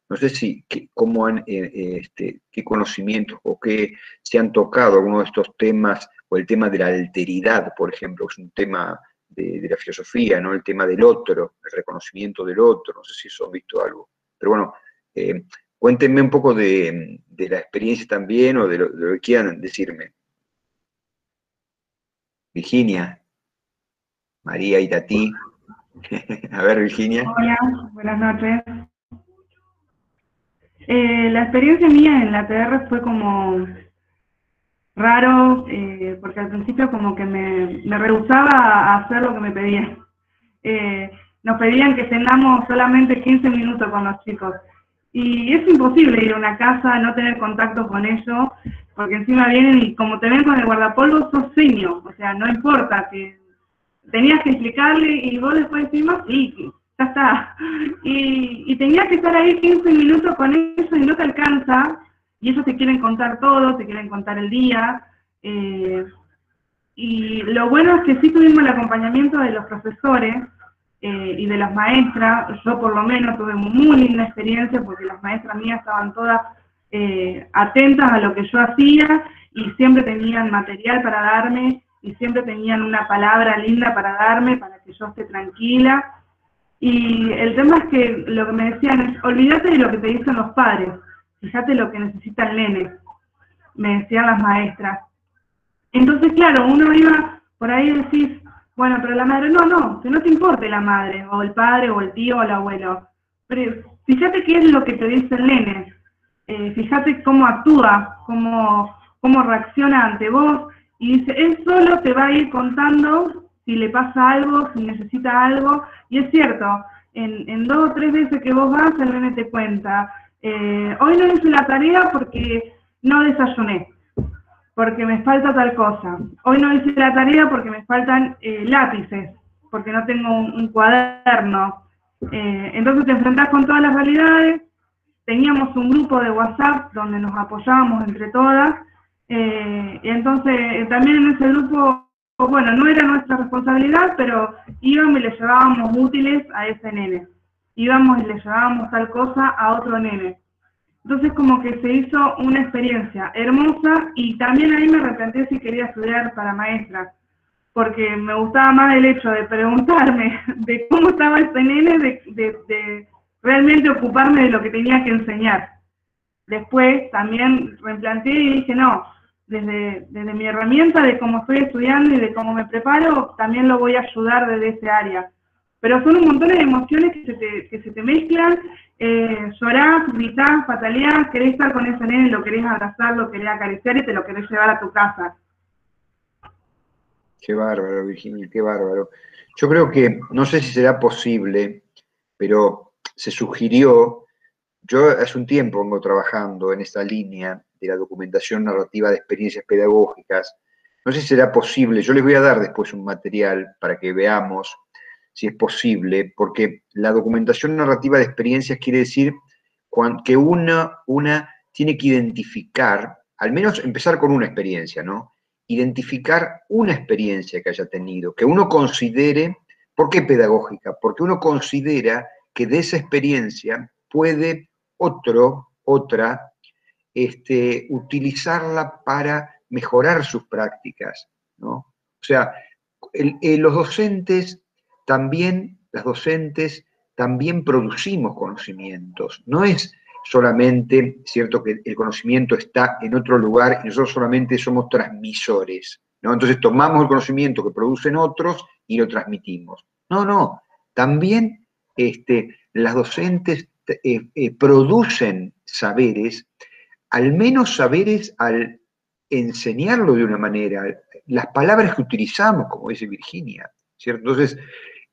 No sé si cómo han, eh, eh, este, qué conocimientos o qué se han tocado algunos de estos temas, o el tema de la alteridad, por ejemplo, es un tema de, la filosofía, ¿no? El tema del otro, el reconocimiento del otro, no sé si eso han visto algo. Pero bueno, eh, cuéntenme un poco de, la experiencia también o de lo, que quieran decirme. Virginia, María y Tati. A ver, Virginia. Hola, buenas noches. Eh, la experiencia mía en la TR fue como raro, eh, porque al principio como que me, rehusaba a hacer lo que me pedían. Eh, nos pedían que cenamos solamente 15 minutos con los chicos. Y es imposible ir a una casa, no tener contacto con ellos, porque encima vienen y como te ven con el guardapolvo, sos seño. O sea, no importa, que tenías que explicarle y vos después decimos, sí, ya está. Y, y tenías que estar ahí 15 minutos con eso y no te alcanza, y ellos te quieren contar todo, te quieren contar el día. Eh, y lo bueno es que sí tuvimos el acompañamiento de los profesores eh, y de las maestras. Yo por lo menos tuve muy linda experiencia porque las maestras mías estaban todas eh, atentas a lo que yo hacía y siempre tenían material para darme y siempre tenían una palabra linda para darme para que yo esté tranquila y el tema es que lo que me decían es, olvídate de lo que te dicen los padres, fíjate lo que necesita el nene, me decían las maestras. Entonces, claro, uno iba por ahí y decís, bueno, pero la madre, no, no, que no te importe la madre, o el padre, o el tío, o el abuelo. Pero fíjate qué es lo que te dice el nene, eh, fíjate cómo actúa, cómo, cómo reacciona ante vos, y dice, él solo te va a ir contando si le pasa algo, si necesita algo, y es cierto, en, dos o tres veces que vos vas, el nene te cuenta, eh, hoy no hice la tarea porque no desayuné, porque me falta tal cosa, hoy no hice la tarea porque me faltan eh, lápices, porque no tengo un, cuaderno, eh, entonces te enfrentás con todas las realidades, teníamos un grupo de WhatsApp donde nos apoyábamos entre todas, y entonces también en ese grupo bueno, no era nuestra responsabilidad, pero íbamos y le llevábamos útiles a ese nene. Íbamos y le llevábamos tal cosa a otro nene. Entonces como que se hizo una experiencia hermosa y también ahí me replanteé si quería estudiar para maestra, porque me gustaba más el hecho de preguntarme de cómo estaba este nene, de, de realmente ocuparme de lo que tenía que enseñar. Después también replanteé y dije, no, desde, desde mi herramienta de cómo estoy estudiando y de cómo me preparo, también lo voy a ayudar desde ese área. Pero son un montón de emociones que se te, que se te mezclan, eh, llorás, gritás, querés estar con ese nene, lo querés abrazar, lo querés acariciar y te lo querés llevar a tu casa. Qué bárbaro, Virginia, qué bárbaro. Yo creo que, no sé si será posible, pero se sugirió, yo hace un tiempo vengo trabajando en esta línea de la documentación narrativa de experiencias pedagógicas. No sé si será posible, yo les voy a dar después un material para que veamos si es posible, porque la documentación narrativa de experiencias quiere decir que una, una tiene que identificar, al menos empezar con una experiencia, ¿no? Identificar una experiencia que haya tenido, que uno considere, ¿por qué pedagógica? Porque uno considera que de esa experiencia puede otro, otra, este, utilizarla para mejorar sus prácticas. ¿no? O sea, los docentes también, las docentes también producimos conocimientos. No es solamente cierto que el conocimiento está en otro lugar y nosotros solamente somos transmisores. ¿no? Entonces tomamos el conocimiento que producen otros y lo transmitimos. No, no. También este, las docentes eh, eh, producen saberes al menos saberes al enseñarlo de una manera, las palabras que utilizamos, como dice Virginia, ¿cierto? Entonces,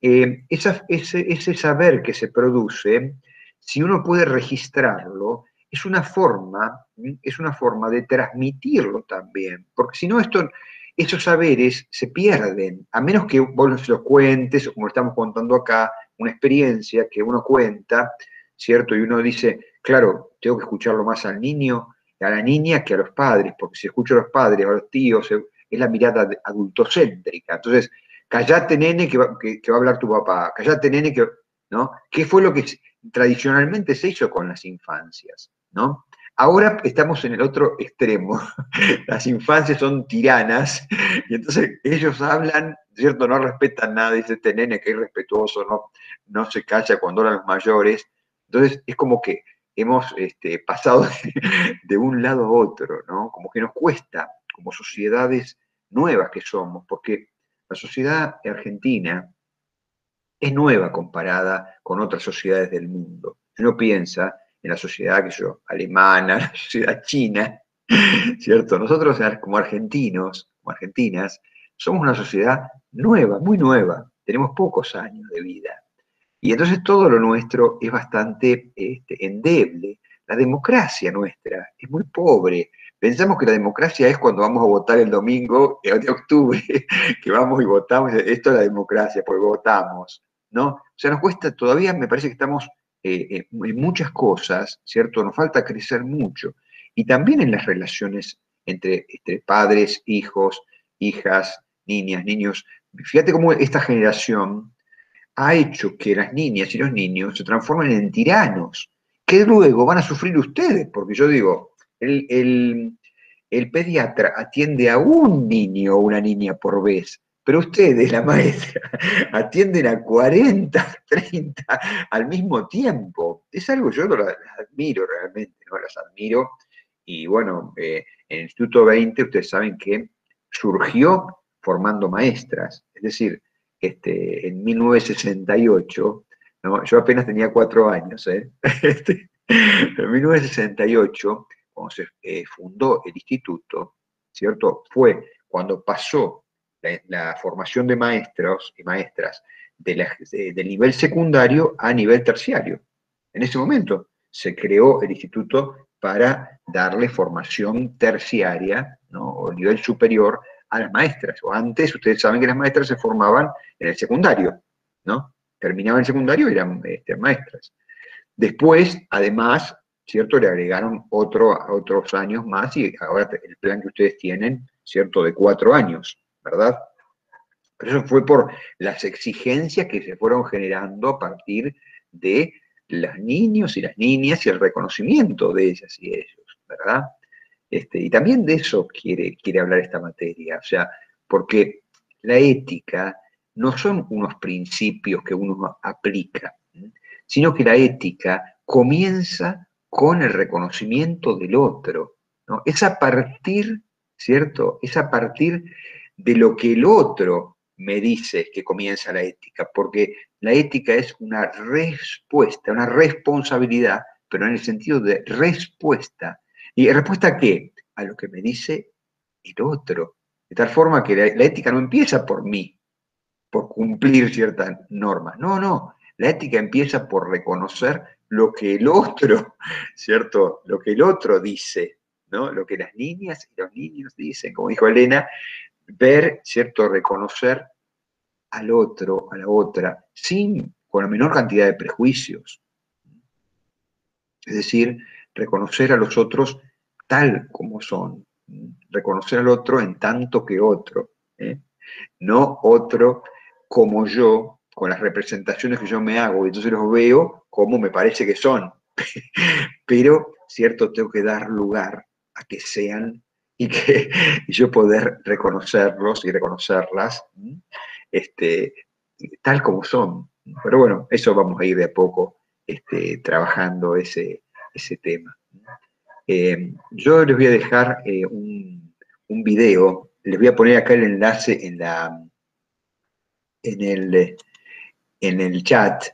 eh, ese, saber que se produce, si uno puede registrarlo, es una forma, es una forma de transmitirlo también, porque si no esto, esos saberes se pierden, a menos que vos los cuentes, como estamos contando acá, una experiencia que uno cuenta, ¿cierto? Y uno dice, claro, tengo que escucharlo más al niño, a la niña que a los padres, porque si escucho a los padres, a los tíos, es la mirada adultocéntrica. Entonces, callate nene que va, que, va a hablar tu papá, callate nene que, ¿no? ¿Qué fue lo que tradicionalmente se hizo con las infancias, ¿no? Ahora estamos en el otro extremo. Las infancias son tiranas y entonces ellos hablan, ¿cierto? No respetan nada, dice este nene que es respetuoso, no, no se calla cuando hablan los mayores. Entonces es como que hemos este, pasado de, un lado a otro, ¿no? Como que nos cuesta, como sociedades nuevas que somos, porque la sociedad argentina es nueva comparada con otras sociedades del mundo. Uno piensa en la sociedad que yo, alemana, la sociedad china, ¿cierto? Nosotros como argentinos, como argentinas, somos una sociedad nueva, muy nueva, tenemos pocos años de vida. Y entonces todo lo nuestro es bastante este, endeble. La democracia nuestra es muy pobre. Pensamos que la democracia es cuando vamos a votar el domingo de octubre, que vamos y votamos, esto es la democracia, porque votamos, ¿no? O sea, nos cuesta, todavía me parece que estamos eh, eh, en muchas cosas, ¿cierto? Nos falta crecer mucho. Y también en las relaciones entre, entre padres, hijos, hijas, niñas, niños. Fíjate cómo esta generación ha hecho que las niñas y los niños se transformen en tiranos, que luego van a sufrir ustedes, porque yo digo, el, pediatra atiende a un niño o una niña por vez, pero ustedes, la maestra, atienden a 40, 30 al mismo tiempo. Es algo, yo las admiro realmente, ¿no? Las admiro. Y bueno, eh, en el Instituto 20 ustedes saben que surgió formando maestras, es decir, este, en 1968, yo apenas tenía cuatro años, ¿eh? este, en 1968, cuando se eh, fundó el instituto, ¿cierto? Fue cuando pasó la, formación de maestros y maestras del nivel secundario a nivel terciario. En ese momento se creó el instituto para darle formación terciaria, ¿no? o nivel superior a las maestras. O antes, ustedes saben que las maestras se formaban en el secundario, ¿no? Terminaban el secundario y eran este, maestras. Después, además, ¿cierto? Le agregaron otro, otros años más y ahora el plan que ustedes tienen, ¿cierto? De cuatro años, ¿verdad? Pero eso fue por las exigencias que se fueron generando a partir de los niños y las niñas y el reconocimiento de ellas y ellos, ¿verdad? Este, y también de eso quiere, quiere hablar esta materia, o sea, porque la ética no son unos principios que uno aplica, sino que la ética comienza con el reconocimiento del otro. ¿no? Es a partir, ¿cierto? Es a partir de lo que el otro me dice que comienza la ética, porque la ética es una respuesta, una responsabilidad, pero en el sentido de respuesta. ¿Y respuesta a qué? A lo que me dice el otro. De tal forma que la, ética no empieza por mí, por cumplir ciertas normas. No, no. La ética empieza por reconocer lo que el otro, ¿cierto? Lo que el otro dice, ¿no? Lo que las niñas y los niños dicen, como dijo Elena, ver, ¿cierto? Reconocer al otro, a la otra, sin, con la menor cantidad de prejuicios. Es decir, reconocer a los otros tal como son, reconocer al otro en tanto que otro, ¿eh? no otro como yo, con las representaciones que yo me hago, y entonces los veo como me parece que son, pero, cierto, tengo que dar lugar a que sean y que yo poder reconocerlos y reconocerlas este, tal como son. Pero bueno, eso vamos a ir de a poco este, trabajando ese, ese tema. Eh, yo les voy a dejar eh, un, un, video, les voy a poner acá el enlace en, la, en, el, en el chat.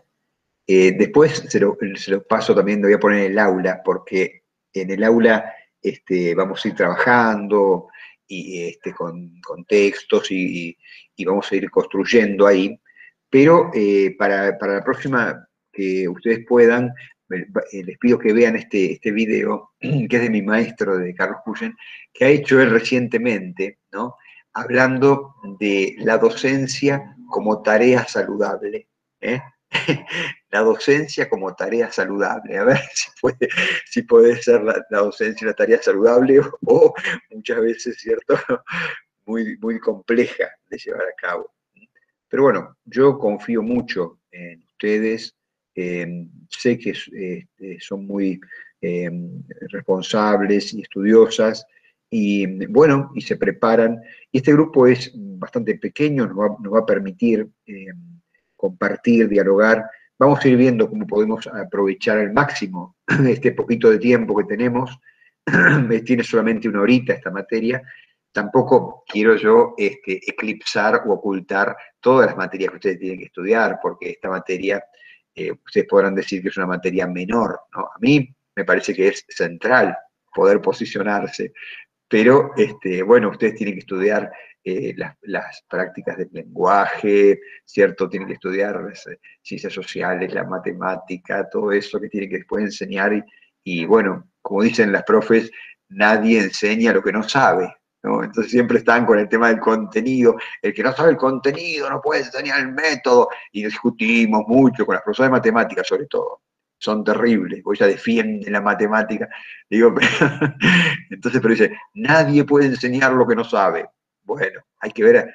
Eh, después se lo, se paso también, lo voy a poner en el aula, porque en el aula este, vamos a ir trabajando y, este, con, con textos y, y, vamos a ir construyendo ahí. Pero para, para la próxima que ustedes puedan, les pido que vean este, este video, que es de mi maestro, de Carlos Cuyen, que ha hecho él recientemente, ¿no? hablando de la docencia como tarea saludable. ¿eh? la docencia como tarea saludable. A ver si puede, si puede ser la, docencia una tarea saludable o, muchas veces, ¿cierto? Muy, muy compleja de llevar a cabo. Pero bueno, yo confío mucho en ustedes, Em, sé que este, son muy em, responsables y estudiosas y bueno, y se preparan. Y este grupo es bastante pequeño, nos va, a permitir em, compartir, dialogar. Vamos a ir viendo cómo podemos aprovechar al máximo este poquito de tiempo que tenemos. Tiene solamente una horita esta materia. Tampoco quiero yo este, eclipsar o ocultar todas las materias que ustedes tienen que estudiar, porque esta materia eh, ustedes podrán decir que es una materia menor, ¿no? A mí me parece que es central poder posicionarse, pero este, bueno, ustedes tienen que estudiar eh, las, prácticas del lenguaje, ¿cierto? Tienen que estudiar las eh, ciencias sociales, la matemática, todo eso que tienen que después enseñar y, y bueno, como dicen las profes, nadie enseña lo que no sabe, entonces siempre están con el tema del contenido. El que no sabe el contenido no puede enseñar el método. Y discutimos mucho con las profesoras de matemáticas, sobre todo. Son terribles, ella defiende la matemática. Digo, entonces, pero dice, nadie puede enseñar lo que no sabe. Bueno, hay que ver,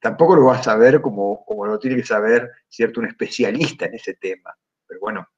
tampoco lo va a saber como, como lo tiene que saber, ¿cierto? Un especialista en ese tema. Pero bueno,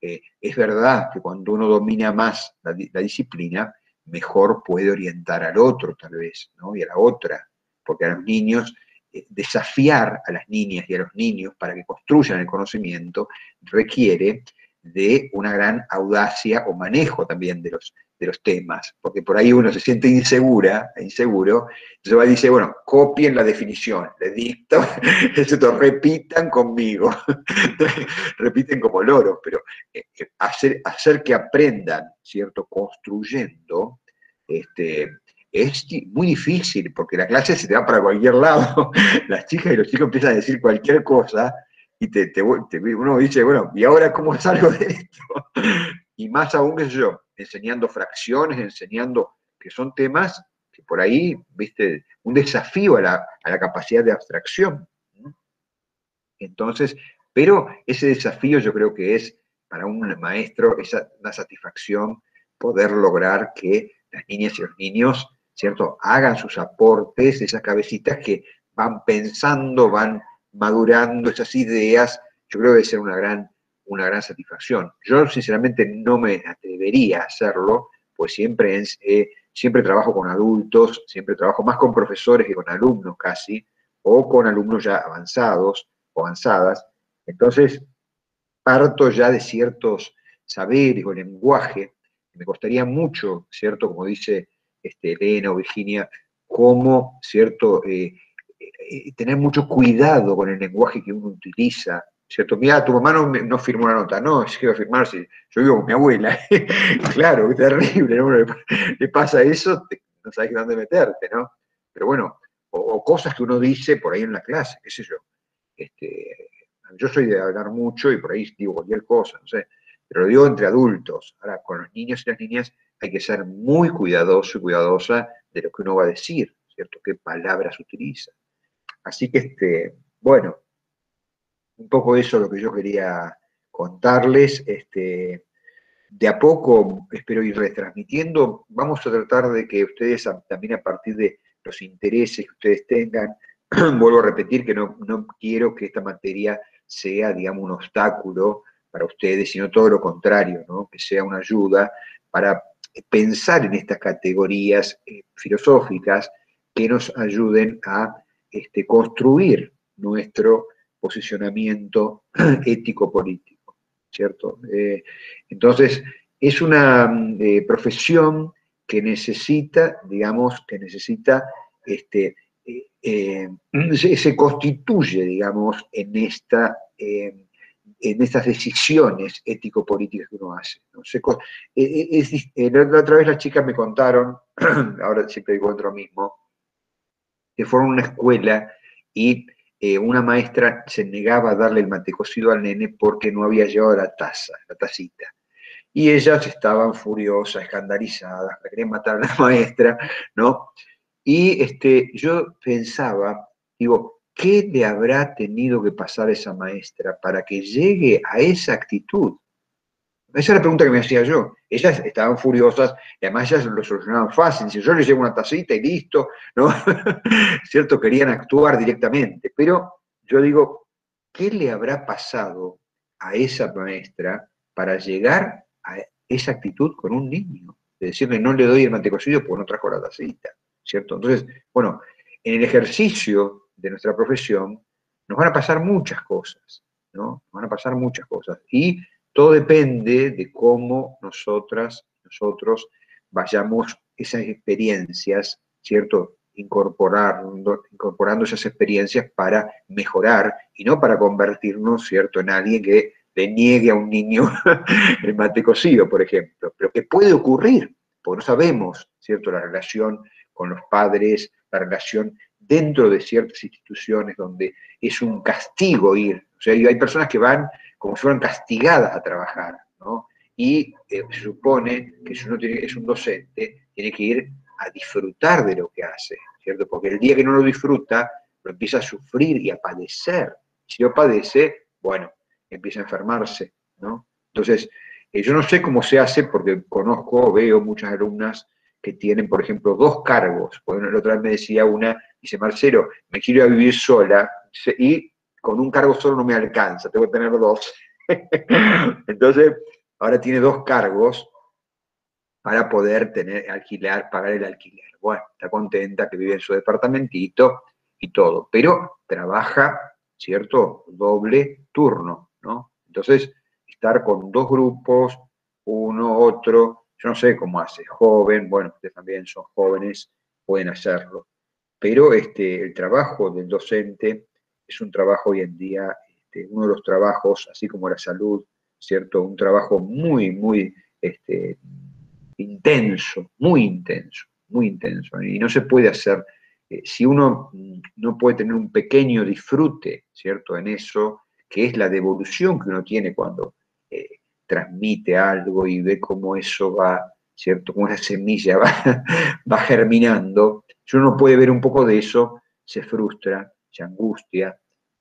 eh, es verdad que cuando uno domina más la, la disciplina, mejor puede orientar al otro tal vez, ¿no? Y a la otra, porque a los niños, eh, desafiar a las niñas y a los niños para que construyan el conocimiento requiere de una gran audacia o manejo también de los, de los temas, porque por ahí uno se siente insegura, inseguro, entonces va y dice, bueno, copien la definición, le dicto, esto repitan conmigo, repiten como loros, pero eh, eh, hacer, hacer que aprendan, ¿cierto? Construyendo, este, es muy difícil, porque la clase se te va para cualquier lado, las chicas y los chicos empiezan a decir cualquier cosa, y te, te, uno dice, bueno, ¿y ahora cómo salgo de esto? Y más aún que yo, enseñando fracciones, enseñando que son temas que por ahí, viste, un desafío a la, a la capacidad de abstracción. Entonces, pero ese desafío yo creo que es para un maestro esa, una satisfacción poder lograr que las niñas y los niños, ¿cierto?, hagan sus aportes, esas cabecitas que van pensando, van madurando esas ideas, yo creo que debe ser una gran, una gran satisfacción. Yo sinceramente no me atrevería a hacerlo, pues siempre, siempre trabajo con adultos, siempre trabajo más con profesores que con alumnos casi, o con alumnos ya avanzados o avanzadas. Entonces, parto ya de ciertos saberes o lenguaje, me costaría mucho, ¿cierto? Como dice este, Elena o Virginia, cómo, ¿cierto? Eh, eh, tener mucho cuidado con el lenguaje que uno utiliza, ¿cierto? Mira, tu mamá no, no firmó una nota, no, es que iba a firmar si yo vivo con mi abuela. claro, es terrible, ¿no? Le pasa eso, no sabes dónde meterte, ¿no? Pero bueno, o, cosas que uno dice por ahí en la clase, qué sé yo. Este, yo soy de hablar mucho y por ahí digo cualquier cosa, no sé, pero lo digo entre adultos. Ahora, con los niños y las niñas hay que ser muy cuidadoso y cuidadosa de lo que uno va a decir, ¿cierto? ¿Qué palabras utiliza? Así que, este, bueno, un poco eso es lo que yo quería contarles. Este, de a poco espero ir retransmitiendo. Vamos a tratar de que ustedes también a partir de los intereses que ustedes tengan, vuelvo a repetir que no, no quiero que esta materia sea, digamos, un obstáculo para ustedes, sino todo lo contrario, ¿no? que sea una ayuda para pensar en estas categorías eh, filosóficas que nos ayuden a este, construir nuestro posicionamiento ético-político, ¿cierto? Eh, entonces, es una eh, profesión que necesita, digamos, que necesita, este, se, constituye, digamos, en esta en estas decisiones ético-políticas que uno hace. ¿no? la otra vez las chicas me contaron, ahora siempre encuentro lo mismo, que fueron a una escuela y eh, una maestra se negaba a darle el mate cocido al nene porque no había llevado la taza, la tacita. Y ellas estaban furiosas, escandalizadas, la querían matar a la maestra, ¿no? Y este, yo pensaba, digo, ¿qué le habrá tenido que pasar a esa maestra para que llegue a esa actitud? Esa es la pregunta que me hacía yo. Ellas estaban furiosas y además ellas lo solucionaban fácil. Si yo les llevo una tacita y listo, ¿no? ¿Cierto? Querían actuar directamente. Pero yo digo, ¿qué le habrá pasado a esa maestra para llegar a esa actitud con un niño? De decirle, no le doy el mantecocido porque no trajo la tacita, ¿cierto? Entonces, bueno, en el ejercicio de nuestra profesión, nos van a pasar muchas cosas, ¿no? Nos van a pasar muchas cosas. Y todo depende de cómo nosotras, nosotros vayamos esas experiencias, ¿cierto? Incorporando, incorporando esas experiencias para mejorar y no para convertirnos, ¿cierto?, en alguien que le niegue a un niño el mate cocido, por ejemplo. Pero que puede ocurrir, porque no sabemos, ¿cierto?, la relación con los padres, la relación dentro de ciertas instituciones donde es un castigo ir. O sea, hay personas que van como si fueran castigadas a trabajar, ¿no? Y eh, se supone que si uno tiene, es un docente, tiene que ir a disfrutar de lo que hace, ¿cierto? Porque el día que no lo disfruta, lo empieza a sufrir y a padecer. Si lo padece, bueno, empieza a enfermarse, ¿no? Entonces, eh, yo no sé cómo se hace porque conozco, veo muchas alumnas que tienen, por ejemplo, dos cargos. Bueno, la otra vez me decía una, dice, Marcelo, me quiero ir a vivir sola y con un cargo solo no me alcanza, tengo que tener dos. Entonces, ahora tiene dos cargos para poder tener, alquilar, pagar el alquiler. Bueno, está contenta que vive en su departamentito y todo, pero trabaja, ¿cierto? Doble turno, ¿no? Entonces, estar con dos grupos, uno, otro, yo no sé cómo hace, joven, bueno, ustedes también son jóvenes, pueden hacerlo. Pero este, el trabajo del docente es un trabajo hoy en día, este, uno de los trabajos, así como la salud, ¿cierto? Un trabajo muy, muy este, intenso, muy intenso, muy intenso. Y no se puede hacer, eh, si uno no puede tener un pequeño disfrute, ¿cierto? En eso, que es la devolución que uno tiene cuando eh, transmite algo y ve cómo eso va, ¿cierto? Como esa semilla va, va germinando. Si uno puede ver un poco de eso, se frustra, angustia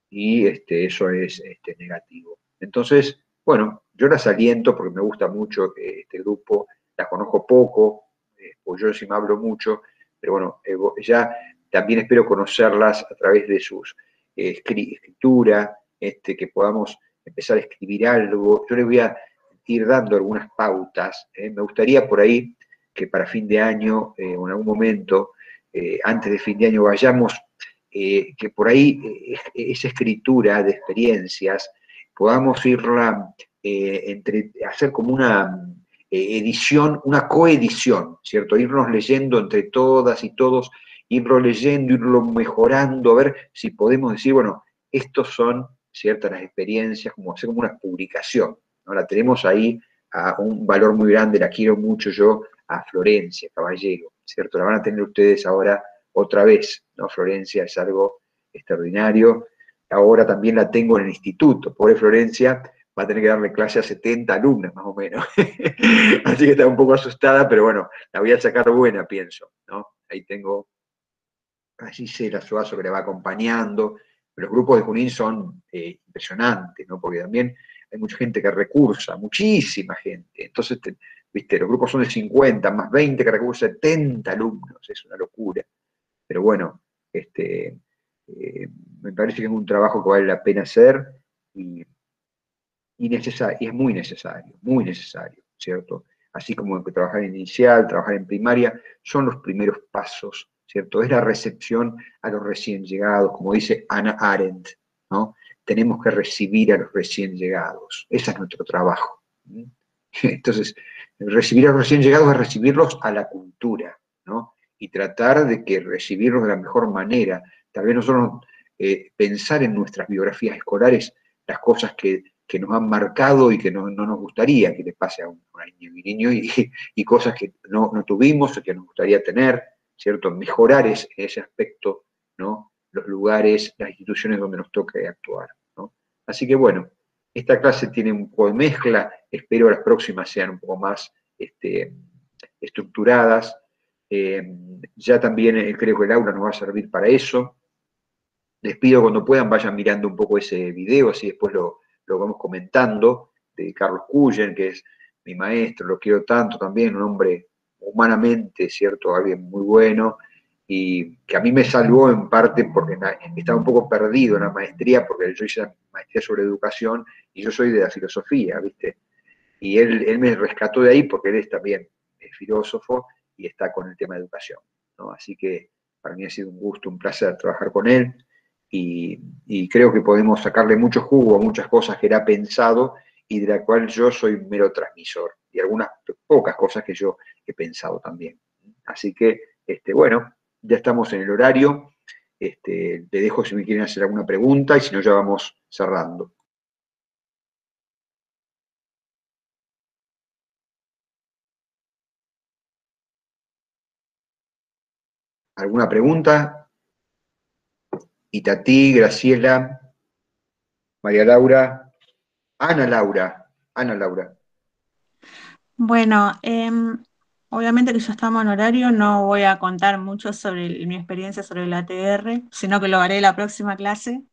y este, eso es este, negativo. Entonces, bueno, yo las aliento porque me gusta mucho este grupo, las conozco poco, eh, pues yo sí me hablo mucho, pero bueno, eh, ya también espero conocerlas a través de sus eh, escritura, este, que podamos empezar a escribir algo. Yo les voy a ir dando algunas pautas. ¿eh? Me gustaría por ahí que para fin de año, o en algún momento, antes de fin de año, vayamos eh, que por ahí eh, esa escritura de experiencias podamos irla entre, hacer como una edición, una coedición, ¿cierto? Irnos leyendo entre todas y todos, irlo leyendo, irlo mejorando, a ver si podemos decir, bueno, estos son ciertas las experiencias, como hacer como una publicación, ¿no? La tenemos ahí a un valor muy grande, la quiero mucho yo, a Florencia, caballero, ¿cierto? La van a tener ustedes ahora otra vez, ¿no? Florencia es algo extraordinario. Ahora también la tengo en el instituto. Pobre Florencia, va a tener que darle clase a 70 alumnas más o menos. Así que está un poco asustada, pero bueno, la voy a sacar buena, pienso, ¿no? Ahí tengo a Gisela Suazo que le va acompañando. Los grupos de Junín son eh, impresionantes, ¿no? Porque también hay mucha gente que recursa, muchísima gente. Entonces, viste, los grupos son de 50, más 20 que recursan, 70 alumnos, es una locura. Pero bueno, este, eh, me parece que es un trabajo que vale la pena hacer y, y, es muy necesario, muy necesario, ¿cierto? Así como que trabajar en inicial, trabajar en primaria, son los primeros pasos, ¿cierto? Es la recepción a los recién llegados, como dice Ana Arendt, ¿no? tenemos que recibir a los recién llegados. Ese es nuestro trabajo. Entonces, recibir a los recién llegados es recibirlos a la cultura, ¿no? Y tratar de que recibirlos de la mejor manera. Tal vez nosotros eh, pensar en nuestras biografías escolares las cosas que, nos han marcado y que no, nos gustaría que les pase a un, niño y y, cosas que no, tuvimos o que nos gustaría tener, ¿cierto? Mejorar ese aspecto, ¿no? los lugares, las instituciones donde nos toque actuar. ¿no? Así que bueno, esta clase tiene un poco de mezcla, espero las próximas sean un poco más este, estructuradas. Eh, ya también eh, creo que el aula nos va a servir para eso. Les pido cuando puedan vayan mirando un poco ese video, así después lo, lo vamos comentando, de Carlos Cullen, que es mi maestro, lo quiero tanto también, un hombre humanamente, ¿cierto? Alguien muy bueno, y que a mí me salvó en parte porque estaba un poco perdido en la maestría, porque yo hice maestría sobre educación y yo soy de la filosofía, ¿viste? Y él, él me rescató de ahí porque él es también filósofo y está con el tema de educación. Así que para mí ha sido un gusto, un placer trabajar con él y, creo que podemos sacarle mucho jugo a muchas cosas que él ha pensado y de la cual yo soy mero transmisor y algunas pocas cosas que yo he pensado también. Así que, este, bueno, ya estamos en el horario. Este, le dejo si me quieren hacer alguna pregunta y si no ya vamos cerrando. ¿Alguna pregunta? Itatí, Graciela, María Laura, Ana Laura, Ana Laura. Bueno, eh, Obviamente que ya estamos en horario, no voy a contar mucho sobre mi experiencia sobre el ATR, sino que lo haré la próxima clase.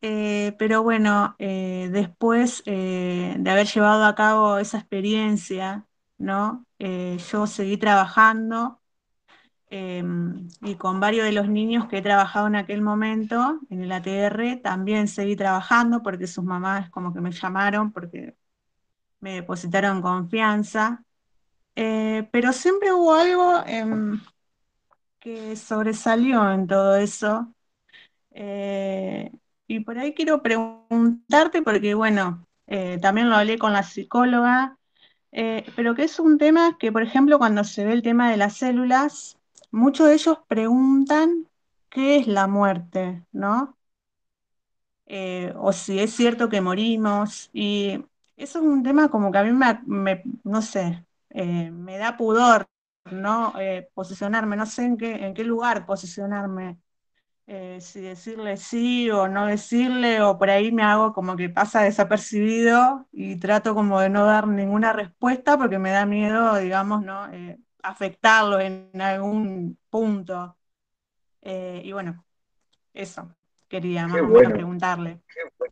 Eh, pero bueno, eh, después eh, de haber llevado a cabo esa experiencia, ¿no? yo seguí trabajando em, y con varios de los niños que he trabajado en aquel momento en el ATR, también seguí trabajando porque sus mamás como que me llamaron porque me depositaron confianza eh, pero siempre hubo algo em, que sobresalió en todo eso. Eh, y por ahí quiero preguntarte, porque bueno, eh, también lo hablé con la psicóloga, pero que es un tema que, por ejemplo, cuando se ve el tema de las células, muchos de ellos preguntan qué es la muerte, ¿no? o si es cierto que morimos. Y eso es un tema como que a mí me no sé, eh, me da pudor, ¿no? Eh, posicionarme, no sé en qué, lugar posicionarme, eh, si decirle sí o no decirle, o por ahí me hago como que pasa desapercibido y trato como de no dar ninguna respuesta porque me da miedo, digamos, ¿no? Afectarlo en algún punto. y bueno, eso quería más preguntarle.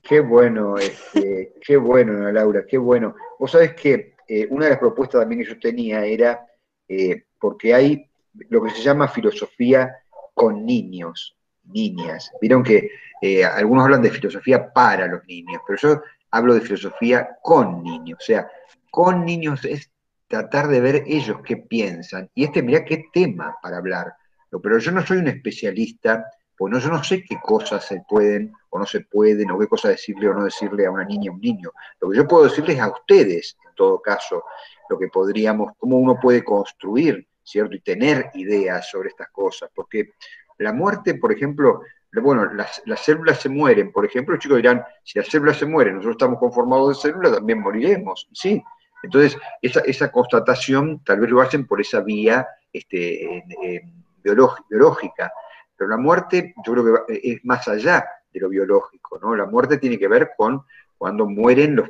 Qué, bueno, este, qué bueno, Laura, qué bueno. Vos sabés que eh, una de las propuestas también que yo tenía era, eh, porque hay lo que se llama filosofía con niños, niñas. Vieron que eh, algunos hablan de filosofía para los niños, pero yo hablo de filosofía con niños. O sea, con niños es tratar de ver ellos qué piensan. Y este, mirá qué tema para hablar. Pero yo no soy un especialista, Pues no, yo no sé qué cosas se pueden o no se pueden, o qué cosas decirle o no decirle a una niña o un niño. Lo que yo puedo decirles a ustedes, en todo caso, lo que podríamos, cómo uno puede construir, ¿cierto? Y tener ideas sobre estas cosas. Porque la muerte, por ejemplo, bueno, las, células se mueren, por ejemplo, los chicos dirán, si las células se mueren, nosotros estamos conformados de células, también moriremos. Sí, entonces esa, constatación tal vez lo hacen por esa vía este, biológica, pero la muerte yo creo que es más allá de lo biológico, ¿no? La muerte tiene que ver con cuando mueren los,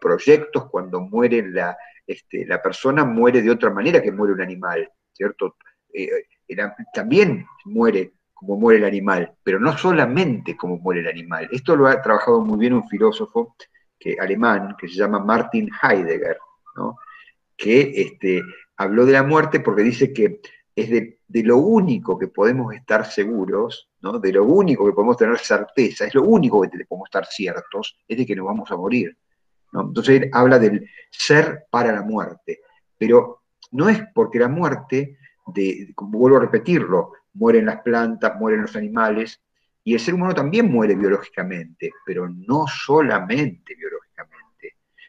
proyectos, cuando mueren la, este, la persona muere de otra manera que muere un animal, ¿cierto? Eh, también muere como muere el animal, pero no solamente como muere el animal. Esto lo ha trabajado muy bien un filósofo que, alemán que se llama Martin Heidegger, que este, habló de la muerte porque dice que es de, lo único que podemos estar seguros, de lo único que podemos tener certeza, es lo único que podemos estar ciertos, es de que nos vamos a morir. Entonces él habla del ser para la muerte, pero no es porque la muerte, como vuelvo a repetirlo, mueren las plantas, mueren los animales, y el ser humano también muere biológicamente, pero no solamente biológicamente.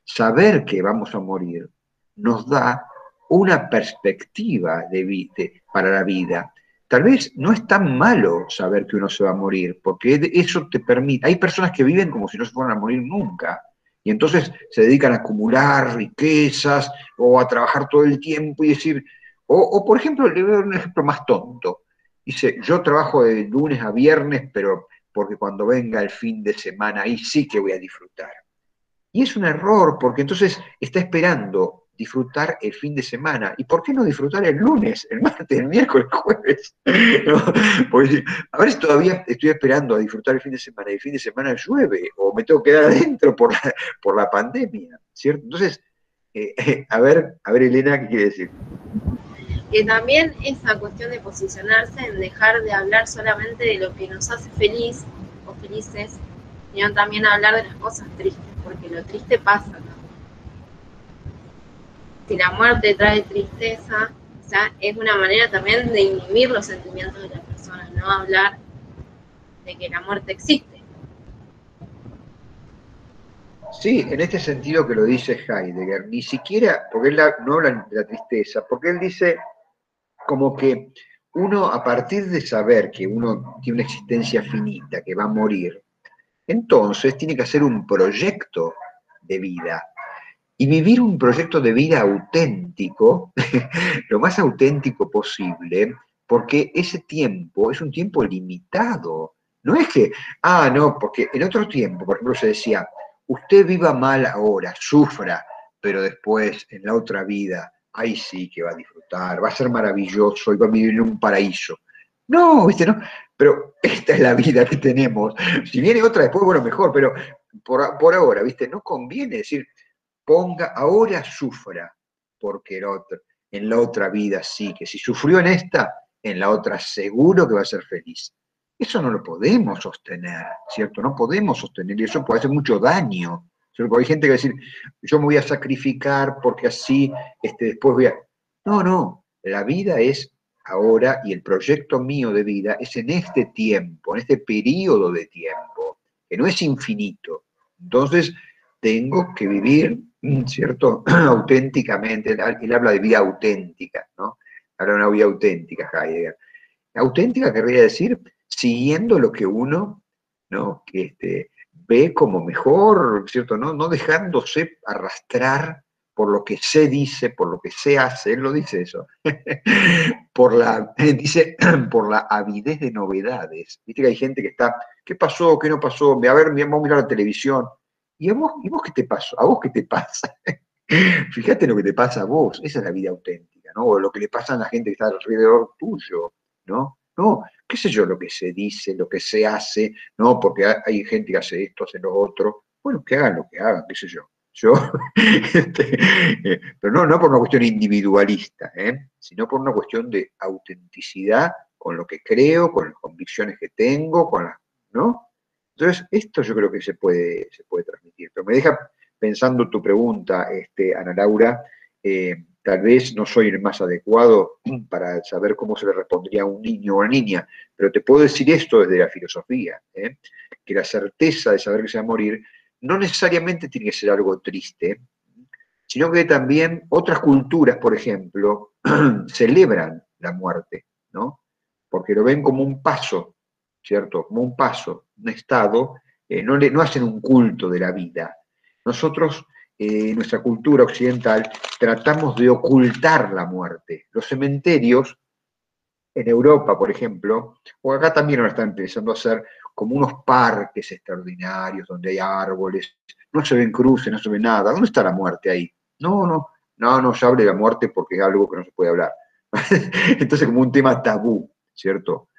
Saber que vamos a morir nos da una perspectiva de, para la vida. Tal vez no es tan malo saber que uno se va a morir, porque eso te permite. Hay personas que viven como si no se fueran a morir nunca, y entonces se dedican a acumular riquezas o a trabajar todo el tiempo y decir, o, o por ejemplo, le voy a dar un ejemplo más tonto. Dice, yo trabajo de lunes a viernes, pero porque cuando venga el fin de semana, ahí sí que voy a disfrutar. Y es un error, porque entonces está esperando disfrutar el fin de semana. ¿Y por qué no disfrutar el lunes, el martes, el miércoles, el jueves? a ver si todavía estoy esperando a disfrutar el fin de semana y el fin de semana llueve o me tengo que quedar adentro por la, por la pandemia, ¿cierto? Entonces, eh, a ver, a ver Elena, ¿qué quiere decir? que también esa cuestión de posicionarse en dejar de hablar solamente de lo que nos hace feliz o felices, sino también hablar de las cosas tristes, porque lo triste pasa. Si la muerte trae tristeza, o sea, es una manera también de inhibir los sentimientos de las personas, no hablar de que la muerte existe. Sí, en este sentido que lo dice Heidegger, ni siquiera, porque él no habla de la tristeza, porque él dice, como que uno, a partir de saber que uno tiene una existencia finita, que va a morir, entonces tiene que hacer un proyecto de vida. Y vivir un proyecto de vida auténtico, lo más auténtico posible, porque ese tiempo es un tiempo limitado. No es que, ah, no, porque en otro tiempo, por ejemplo, se decía, usted viva mal ahora, sufra, pero después, en la otra vida, ahí sí que va a disfrutar, va a ser maravilloso y va a vivir en un paraíso. No, ¿viste? No, pero esta es la vida que tenemos. Si viene otra después, bueno, mejor, pero por, por ahora, ¿viste? No conviene decir, ponga, ahora sufra, porque en la otra vida sí, que si sufrió en esta, en la otra seguro que va a ser feliz. Eso no lo podemos sostener, ¿cierto? No podemos sostener y eso puede hacer mucho daño hay gente que va a decir, yo me voy a sacrificar porque así este, después voy a... No, no, la vida es ahora y el proyecto mío de vida es en este tiempo, en este periodo de tiempo, que no es infinito. Entonces, tengo que vivir, ¿cierto? auténticamente. Él habla de vida auténtica, ¿no? Habla de una vida auténtica, Heidegger. Auténtica querría decir siguiendo lo que uno, ¿no? Que este, ve como mejor, ¿cierto? No, no dejándose arrastrar por lo que se dice, por lo que se hace, él lo dice eso, por la, dice, por la avidez de novedades. Viste que hay gente que está, ¿qué pasó? ¿Qué no pasó? A ver, vamos a mirar la televisión. ¿Y a vos, ¿y vos qué te pasó? ¿A vos qué te pasa? Fíjate lo que te pasa a vos, esa es la vida auténtica, ¿no? O lo que le pasa a la gente que está alrededor tuyo, ¿no? No, qué sé yo, lo que se dice, lo que se hace, ¿no? Porque hay gente que hace esto, hace lo otro. Bueno, que hagan lo que hagan, qué sé yo. Yo, este, eh, pero no, no por una cuestión individualista, ¿eh? sino por una cuestión de autenticidad con lo que creo, con las convicciones que tengo, con las, ¿no? Entonces, esto yo creo que se puede, se puede transmitir. Pero me deja pensando tu pregunta, este, Ana Laura, eh, tal vez no soy el más adecuado para saber cómo se le respondería a un niño o una niña, pero te puedo decir esto desde la filosofía, ¿eh? que la certeza de saber que se va a morir no necesariamente tiene que ser algo triste, sino que también otras culturas, por ejemplo, celebran la muerte, ¿no? Porque lo ven como un paso, ¿cierto? Como un paso, un estado, eh, no, le, no hacen un culto de la vida. Nosotros en nuestra cultura occidental, tratamos de ocultar la muerte. Los cementerios, en Europa, por ejemplo, o acá también ahora están empezando a ser como unos parques extraordinarios donde hay árboles, no se ven cruces, no se ve nada. ¿Dónde está la muerte ahí? No, no, no, no se hable de la muerte porque es algo que no se puede hablar. Entonces, como un tema tabú, ¿cierto?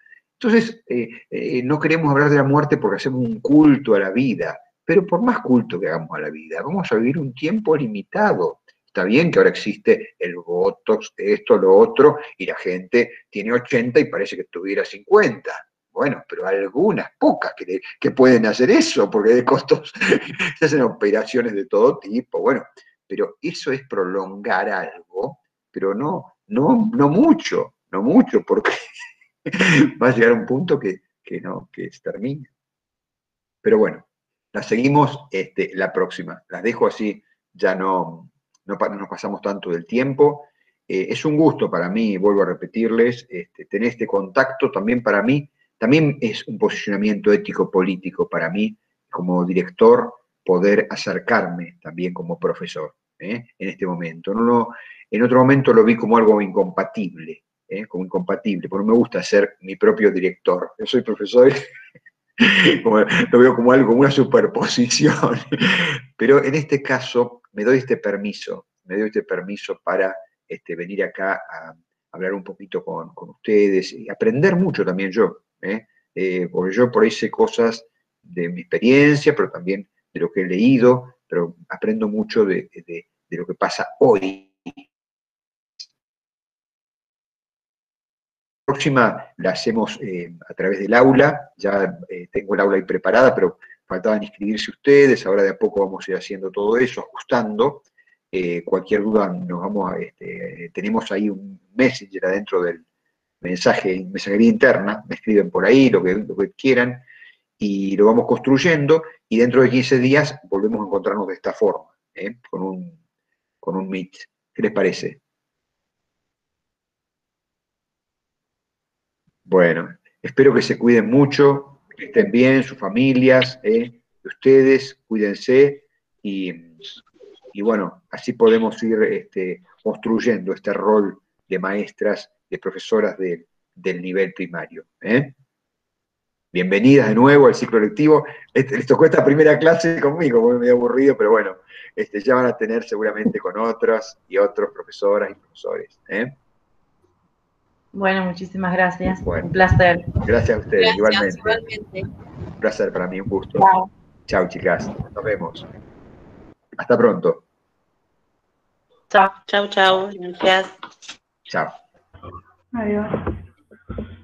Entonces, eh, eh, no queremos hablar de la muerte porque hacemos un culto a la vida. Pero por más culto que hagamos a la vida, vamos a vivir un tiempo limitado. Está bien que ahora existe el Botox, esto, lo otro, y la gente tiene 80 y parece que tuviera 50. Bueno, pero algunas pocas que, que pueden hacer eso, porque de costos se hacen operaciones de todo tipo. Bueno, pero eso es prolongar algo, pero no, no, no mucho, no mucho, porque va a llegar un punto que, que no, que se termina. Pero bueno, las seguimos este, la próxima. Las dejo así, ya no, no, nos pasamos tanto del tiempo. Eh, es un gusto para mí, vuelvo a repetirles, este, tener este contacto también para mí, también es un posicionamiento ético-político para mí como director poder acercarme también como profesor ¿eh? en este momento. No, en otro momento lo vi como algo incompatible, ¿eh? como incompatible, porque me gusta ser mi propio director. Yo soy profesor lo veo como algo, como una superposición. Pero en este caso me doy este permiso, me doy este permiso para este, venir acá a hablar un poquito con, ustedes y aprender mucho también yo, ¿eh? Eh, porque yo por ahí sé cosas de mi experiencia, pero también de lo que he leído, pero aprendo mucho de, de lo que pasa hoy próxima la hacemos eh, a través del aula, ya tengo el aula ahí preparada, pero faltaban inscribirse ustedes, ahora de a poco vamos a ir haciendo todo eso, ajustando. Cualquier duda nos vamos a, este, tenemos ahí un messenger adentro del mensaje, mensajería interna, me escriben por ahí lo que, lo que quieran, y lo vamos construyendo, y dentro de 15 días volvemos a encontrarnos de esta forma, con, un, con un Meet. ¿Qué les parece? Bueno, espero que se cuiden mucho, que estén bien, sus familias, ¿eh? ustedes, cuídense y, bueno, así podemos ir este, construyendo este rol de maestras, de profesoras del nivel primario. ¿eh? Bienvenidas de nuevo al ciclo lectivo. Este, les tocó esta primera clase conmigo, muy medio aburrido, pero bueno, este, ya van a tener seguramente con otras y otros profesoras y profesores. ¿eh? Bueno, muchísimas gracias. Un placer. Gracias a ustedes, igualmente. Un placer para mí, un gusto. Chao. chicas. Nos vemos. Hasta pronto. Chao, chao, chao. Gracias. Chao. Adiós.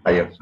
Adiós.